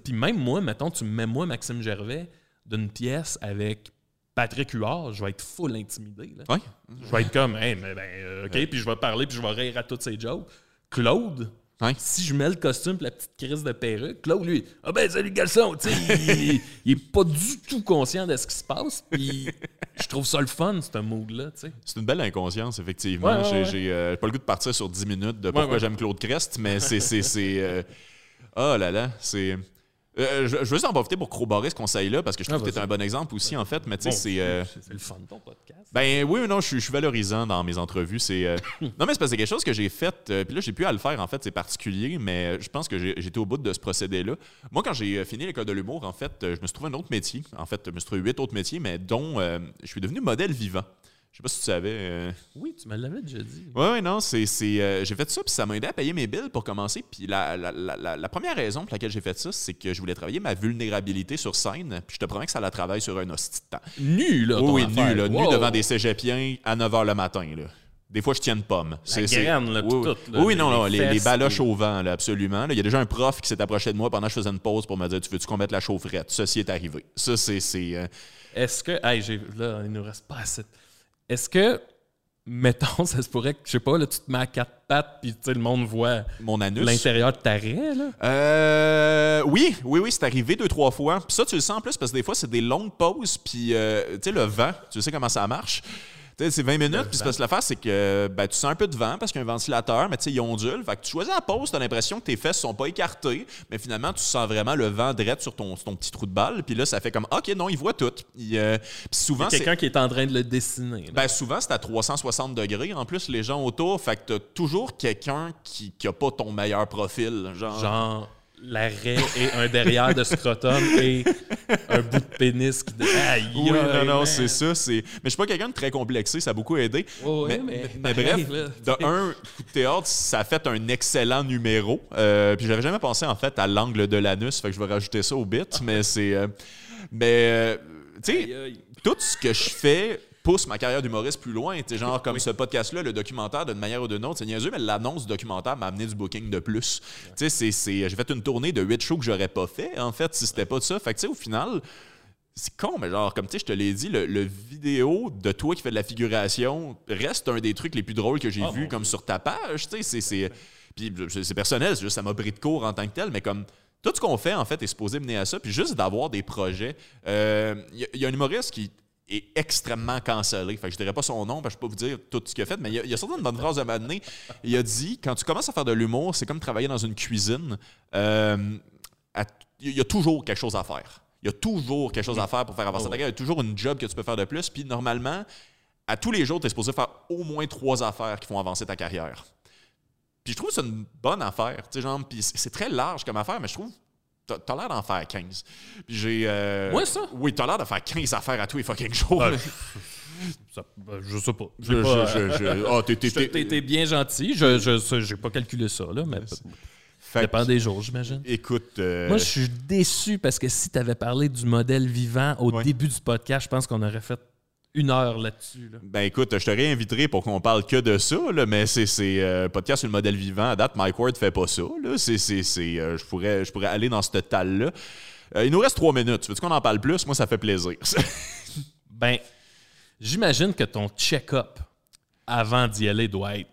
Puis, même moi, mettons, tu me mets moi, Maxime Gervais, d'une pièce avec Patrick Huard, je vais être full intimidé. là. Ouais. Je vais être comme, hey, mais ben, euh, OK, puis je vais parler, puis je vais rire à toutes ces jokes. Claude, Ouais. si je mets le costume et la petite crise de perruque, Claude, lui, ah ben, salut garçon, tu sais, il, il est pas du tout conscient de ce qui se passe, puis je trouve ça le fun, ce mood-là, tu sais. C'est une belle inconscience, effectivement. Ouais, J'ai euh, pas le goût de partir sur 10 minutes de pourquoi j'aime Claude Crest, mais c'est. C'est, c'est, euh, Oh là là, c'est. Euh, je, je veux juste en profiter pour corroborer ce conseil-là parce que je trouve Ah, que tu vas-y. un bon exemple aussi, en fait. Mais tu sais, Bon, c'est. euh, c'est le fun de ton podcast. Ben oui ou non, je suis, je suis valorisant dans mes entrevues. C'est euh, (laughs) non mais c'est parce que c'est quelque chose que j'ai fait. euh, Puis là, j'ai pu à le faire en fait. C'est particulier, mais je pense que j'ai- j'étais au bout de ce procédé-là. Moi, quand j'ai euh, fini l'école de l'humour, en fait, euh, je me suis trouvé un autre métier. En fait, je me suis trouvé huit autres métiers, mais dont euh, je suis devenu modèle vivant. Je sais pas si tu savais. euh, Oui, tu me l'avais déjà dit. Ouais, ouais, non, c'est. euh, j'ai fait ça, puis ça m'a aidé à payer mes billes pour commencer. Puis la, la, la, la- la première raison pour laquelle j'ai fait ça, c'est que je voulais travailler ma vulnérabilité sur scène. Puis je te promets que ça la travaille sur un hostie de temps. Nu, là, Oui, ton oui, affaire. nu, là, nu devant des cégepiens à 9 h le matin. Là. Des fois, je tiens une pomme. C'est, graine, là, oui, oui. tout, là, oui, les- non, non, les les, baloches au vent, là, absolument. Il y a déjà un prof qui s'est approché de moi pendant que je faisais une pause pour me dire Tu veux-tu qu'on mette la chaufferette Ceci est arrivé. Ça, c'est. c'est euh, Est-ce que. Hey, là, il nous reste pas assez. de- Est-ce que, mettons, (laughs) ça se pourrait que, je sais pas, là, tu te mets à quatre pattes, puis tu sais, le monde voit mon anus? l'intérieur de ta raie, là? Euh, oui, oui, oui, c'est arrivé deux, trois fois. Puis ça, tu le sens en plus parce que des fois, c'est des longues pauses. Puis, euh, tu sais, le vent, tu sais comment ça marche. Tu sais, c'est 20 minutes. Puis parce que l'affaire, c'est que ben, tu sens un peu de vent parce qu'il y a un ventilateur, mais tu sais, il ondule. Fait que tu choisis la pause, tu as l'impression que tes fesses sont pas écartées. Mais finalement, tu sens vraiment le vent direct sur ton, sur ton petit trou de balle. Puis là, ça fait comme, OK, non, il voit tout. Il, euh, puis souvent, c'est. Quelqu'un qui est en train de le dessiner. là. Ben souvent, c'est à 360 degrés. En plus, les gens autour, fait que t'as toujours quelqu'un qui, qui a pas ton meilleur profil. Genre, Genre, la raie et un derrière de scrotum et un bout de pénis qui. Aïe, Oui, non, non, c'est ça. c'est- Mais je suis pas quelqu'un de très complexé, ça a beaucoup aidé. Ouais, mais, mais mais pareil, bref, là. de un coup de théâtre, ça a fait un excellent numéro. Euh, puis j'avais jamais pensé en fait à l'angle de l'anus, fait que je vais rajouter ça au bit. mais c'est, euh, mais euh, tu sais, tout ce que je fais pousse ma carrière d'humoriste plus loin. Tu sais, genre comme ce podcast-là, le documentaire d'une manière ou d'une autre, c'est niaiseux, mais l'annonce du documentaire m'a amené du booking de plus. Tu sais, c'est, j'ai fait une tournée de huit shows que j'aurais pas fait, en fait, si c'était pas de ça. Fait que tu sais, au final, c'est con, mais genre, comme tu sais, je te l'ai dit, le, le vidéo de toi qui fais de la figuration reste un des trucs les plus drôles que j'ai Ah, vu comme sur ta page, tu sais, c'est-. Puis c'est personnel, c'est juste ça m'a pris de court en tant que tel, mais comme tout ce qu'on fait, en fait, est supposé mener à ça, puis juste d'avoir des projets. Il y, a- y a un humoriste qui est extrêmement cancellé. Fait que je dirais pas son nom, parce que je peux pas vous dire tout ce qu'il a fait, mais il y a, il a certaines bonnes phrases de m'amener. Il a dit quand tu commences à faire de l'humour, c'est comme travailler dans une cuisine. Euh, à- il y a toujours quelque chose à faire. Il y a toujours quelque chose à faire pour faire avancer ta carrière. Il y a toujours une job que tu peux faire de plus. Puis normalement, à tous les jours, tu es supposé faire au moins trois affaires qui font avancer ta carrière. Puis je trouve que c'est une bonne affaire. Genre, puis c'est très large comme affaire, mais je trouve t'as l'air d'en faire 15. Puis j'ai. euh, Ouais, ça? Oui, t'as l'air de faire 15 affaires à tous les fucking jours. (laughs) Ça- ben, je sais pas. Je, pas, je- je- je- (laughs) ah, t'es- t'es- Je- T'es t'es bien gentil. Je j'ai pas calculé ça, là, mais ça dépend des jours, j'imagine. Écoute. euh, Moi, je suis déçu parce que si tu avais parlé du modèle vivant au début du podcast, je pense qu'on aurait fait une heure là-dessus. là. Ben écoute, je te réinviterai pour qu'on parle que de ça, là, mais c'est euh, podcast sur le modèle vivant. À date, Mike Ward fait pas ça. Là. Euh, je, pourrais, je pourrais aller dans ce tal-là. Euh, il nous reste trois minutes. Veux-tu qu'on en parle plus? Moi, ça fait plaisir. (laughs) Ben, j'imagine que ton check-up avant d'y aller doit être.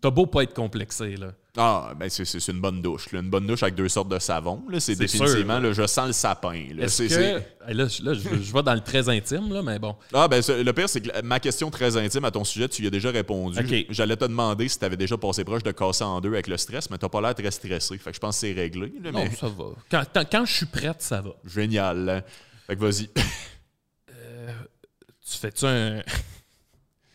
T'as beau pas être complexé, là. ah, ben c'est, une bonne douche. là. Une bonne douche avec deux sortes de savon. Là. C'est, définitivement, sûr. là, je sens le sapin. là. Que. je- là, je, je vais dans le très intime, là, mais bon. Ah, ben le pire, c'est que ma question très intime à ton sujet, tu y as déjà répondu. J'allais te demander si tu avais déjà passé proche de casser en deux avec le stress, mais t'as pas l'air très stressé. Fait que je pense que c'est réglé. là, Non, mais... ça va. Quand, quand- quand je suis prête, ça va. Génial. hein. Fait que vas-y. Tu fais-tu un.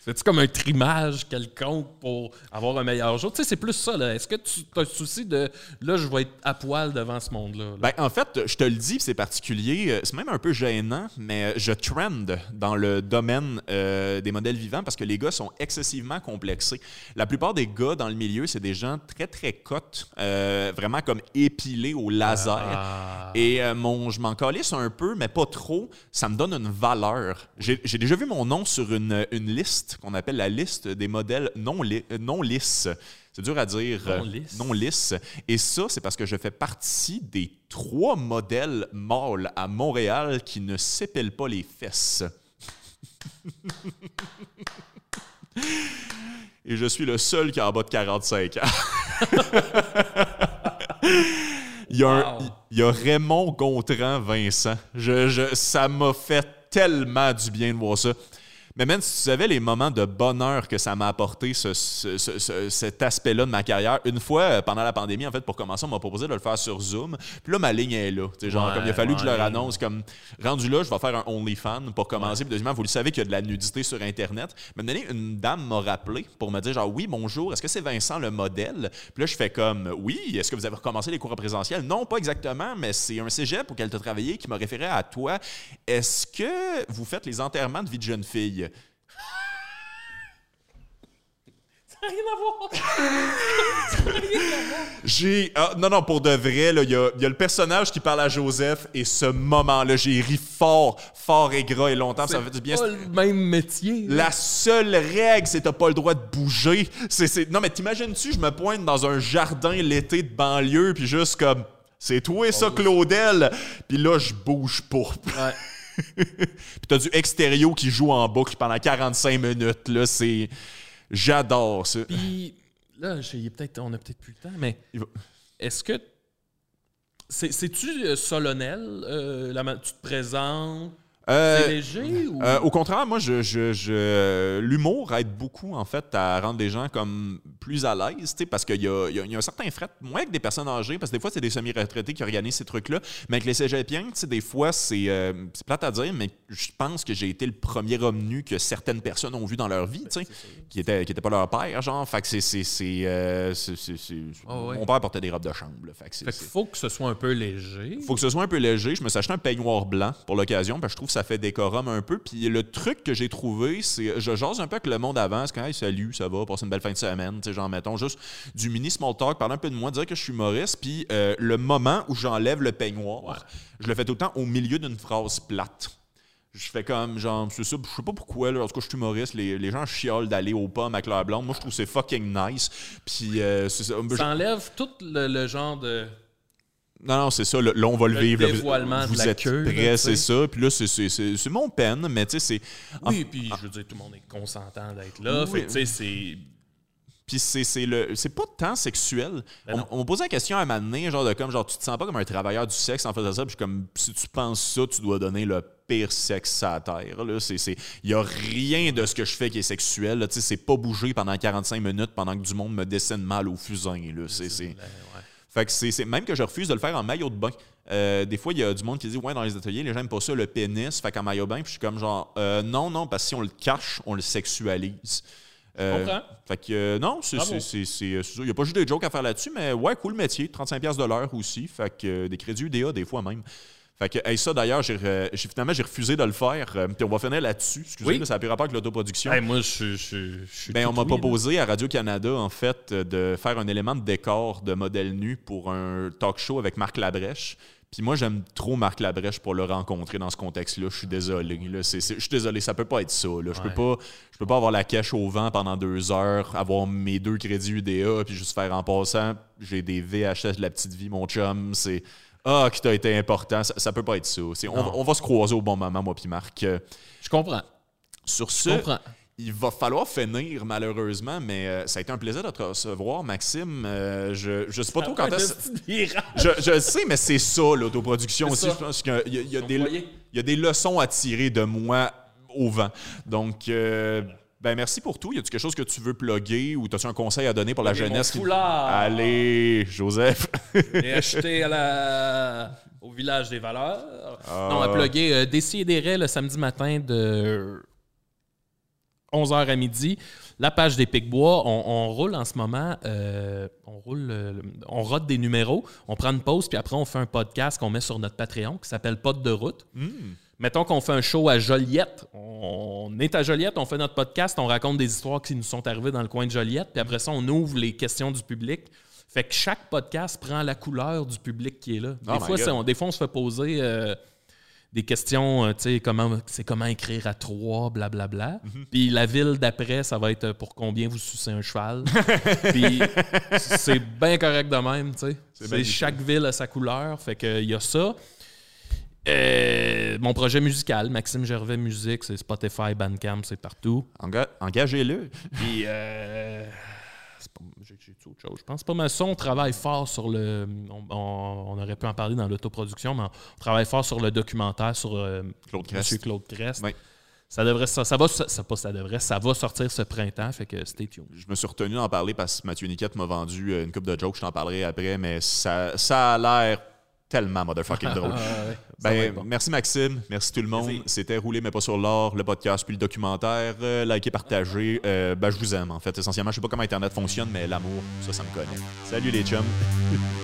Fais-tu comme un trimage quelconque pour avoir un meilleur jour? Tu sais, c'est plus ça, là. Est-ce que tu as le souci de là, je vais être à poil devant ce monde-là? là? Ben, en fait, je te le dis, c'est particulier. euh, C'est même un peu gênant, mais je trend dans le domaine euh, des modèles vivants parce que les gars sont excessivement complexés. La plupart des gars dans le milieu, c'est des gens très, très cotes, euh, vraiment comme épilés au laser. Ah. Et euh, mon, je m'en calisse un peu, mais pas trop. Ça me donne une valeur. J'ai j'ai déjà vu mon nom sur une, une liste qu'on appelle la liste des modèles non, li- euh, non lisses. C'est dur à dire. euh, Non lisses. non lisses. Et ça, c'est parce que je fais partie des trois modèles mâles à Montréal qui ne s'épilent pas les fesses. (laughs) Et je suis le seul qui a en bas de 45 ans. (laughs) Il y, a un- Wow. il y a Raymond Gontran Vincent. Je, je- ça m'a fait tellement du bien de voir ça. Mais même si tu savais les moments de bonheur que ça m'a apporté, ce- ce- ce- ce- cet aspect-là de ma carrière, une fois euh, pendant la pandémie, en fait, pour commencer, on m'a proposé de le faire sur Zoom. Puis là, ma ligne est là. Tu sais, genre, Ouais, comme il a fallu que je leur annonce, comme rendu là, je vais faire un OnlyFans pour commencer. Puis deuxièmement, vous le savez qu'il y a de la nudité sur Internet. Mais donné, une dame m'a rappelé pour me dire, genre, oui, bonjour, est-ce que c'est Vincent le modèle? Puis là, je fais comme, oui, est-ce que vous avez recommencé les cours en présentiel? Non, pas exactement, mais c'est un cégep auquel tu as travaillé qui m'a référé à toi. Est-ce que vous faites les enterrements de vie de jeune fille? Ça (laughs) n'a rien à voir! (laughs) J'ai. ah, non, non, pour de vrai, là, il y a, il y a le personnage qui parle à Joseph et ce moment-là, j'ai ri fort, fort et gras et longtemps. Ça fait du bien. pas le même métier. La seule règle, c'est que t'as pas le droit de bouger. C'est, c'est- Non, mais t'imagines-tu, je me pointe dans un jardin l'été de banlieue, puis juste comme. C'est toi, ça, Claudel! Puis là, je bouge pas. Ouais. (laughs) Puis t'as du extérieur qui joue en boucle pendant 45 minutes. Là, c'est. J'adore ça. Puis là, j'ai peut-être, on a peut-être plus le temps, mais est-ce que c'est, c'est-tu euh, solennel? euh, la tu te présentes? Euh, c'est léger ou? Euh, au contraire, moi, je, je- je- l'humour aide beaucoup, en fait, à rendre les gens comme plus à l'aise, parce qu'il y y a- il y a un certain fret, moins avec des personnes âgées, parce que des fois, c'est des semi-retraités qui organisent ces trucs-là, mais avec les cégepiens, des fois, c'est, euh, c'est plate à dire, mais je pense que j'ai été le premier homme nu que certaines personnes ont vu dans leur vie, sais, qui était, qui était pas leur père, genre, fait que c'est... c'est, c'est, euh, Ah ouais. Mon père portait des robes de chambre, là, fait que fait faut que ce soit un peu léger. faut que ce soit un peu léger. Je me suis acheté un peignoir blanc pour l'occasion parce que je trouve ça fait décorum un peu. Puis le truc que j'ai trouvé, c'est je jase un peu avec le monde avant. C'est quand hey, salut, ça va, passer une belle fin de semaine. Tu sais, genre, mettons juste du mini small talk, parler un peu de moi, dire que je suis humoriste. Puis euh, le moment où j'enlève le peignoir, je le fais tout le temps au milieu d'une phrase plate. Je fais comme, genre, c'est ça, je sais pas pourquoi, là, en tout cas, je suis humoriste, les, les gens chiolent d'aller aux pommes avec leur blonde. Moi, je trouve que c'est fucking nice. Puis, euh, c'est ça. Ça enlève tout le, le genre de. Non, non, c'est ça. Là, on va le, Le vivre. là. Vous- dévoilement de vous la êtes queue, c'est ça. Puis là, c'est- mon peine, mais tu sais, c'est. Oui, puis je veux dire, tout le monde est consentant d'être là. Oui. Fait tu sais, c'est. Puis c'est le c'est pas tant sexuel. Ben on m'a posé la question à un moment donné, genre de comme genre tu te sens pas comme un travailleur du sexe en faisant ça, puis comme si tu penses ça, tu dois donner le pire sexe à la terre il y a rien de ce que je fais qui est sexuel, tu sais c'est pas bouger pendant 45 minutes pendant que du monde me dessine mal au fusain là, c'est c'est ouais. Fait que c'est même que je refuse de le faire en maillot de bain. Euh, des fois, il y a du monde qui dit Ouais, dans les ateliers, les gens n'aiment pas ça, le pénis, fait qu'en maillot de bain, puis je suis comme genre euh, Non, non, parce que si on le cache, on le sexualise. Euh, comprends. Fait que euh, non, c'est. Il n'y a pas juste des jokes à faire là-dessus, mais ouais, cool métier, 35$ de l'heure aussi. Fait que euh, des crédits UDA des fois même. Fait que hey, ça d'ailleurs, j'ai finalement j'ai refusé de le faire. euh, Puis on va finir là-dessus. Excusez, Oui. là, ça a plus rapport avec l'autoproduction. Hey, moi, je, suis. Ben, on m'a oui, là. proposé à Radio-Canada, en fait, de faire un élément de décor de modèle nu pour un talk show avec Marc Labrèche. Puis moi, j'aime trop Marc Labrèche pour le rencontrer dans ce contexte-là. Je suis désolé. là. C'est- c'est- Je suis désolé, ça peut pas être ça. là. Je peux Ouais. pas, je peux pas avoir la cache au vent pendant deux heures, avoir mes deux crédits UDA, puis juste faire en passant, j'ai des VHS de la petite vie, mon chum. C'est ah, qui t'a été important. Ça, ça peut pas être ça. On, va- on va se croiser au bon moment, moi puis Marc. Euh, Je comprends. Sur Je ce, comprends. il va falloir finir, malheureusement, mais euh, ça a été un plaisir de te recevoir, Maxime. Euh, je, je sais pas trop quand est-ce. Je, je le sais, mais c'est ça, l'autoproduction aussi. ça. Je pense qu'il y y a des, foyer. il y a des leçons à tirer de moi au vent. Donc, euh, ben merci pour tout. Y a-tu quelque chose que tu veux plugger ou as-tu un conseil à donner pour la jeunesse? qui-. Allez, Joseph. (laughs) Et à la... au village des valeurs. Ah. Non, à plugger euh, Décideret le samedi matin de 11h à midi. La page des Picbois, on, on roule en ce moment, euh, on roule, euh, on rote des numéros, on prend une pause, puis après on fait un podcast qu'on met sur notre Patreon qui s'appelle Pote de route. Hmm. Mettons qu'on fait un show à Joliette. On est à Joliette, on fait notre podcast, on raconte des histoires qui nous sont arrivées dans le coin de Joliette, puis après ça, on ouvre les questions du public. Fait que chaque podcast prend la couleur du public qui est là. Des, Oh my fois, God. c'est- on, des fois, on se fait poser euh, des questions, euh, tu sais, comment, c'est comment écrire à trois, blablabla. Mhm. Puis la ville d'après, ça va être euh, pour combien vous sucez un cheval. (laughs) Puis c'est bien correct de même, tu sais. C'est bien C'est- Chaque ville a sa couleur, fait qu'il y a ça. Euh, mon projet musical, Maxime Gervais Musique, c'est Spotify, Bandcamp, c'est partout. Enga- Engagez-le. Puis, euh, j'ai autre chose. Je pense pas mal ça. On travaille fort sur le. On, on- on aurait pu en parler dans l'autoproduction, mais on travaille fort sur le documentaire sur euh, Claude M. Crest. Claude Crest. Oui. Ça devrait ça, ça va ça, ça- pas ça devrait ça va sortir ce printemps fait que stay tuned. Je me suis retenu d'en parler parce que Mathieu Niquette m'a vendu euh, une coupe de jokes. Je t'en parlerai après, mais ça, ça a l'air tellement motherfucking (laughs) drôle. Va Ben, bon. Merci Maxime, merci tout le monde. C'était Rouler mais pas sur l'or, le podcast puis le documentaire. Euh, likez, partagez. Euh, ben, je vous aime en fait. Essentiellement, je sais pas comment Internet fonctionne, mais l'amour, ça, ça me connaît. Salut les chums. (laughs)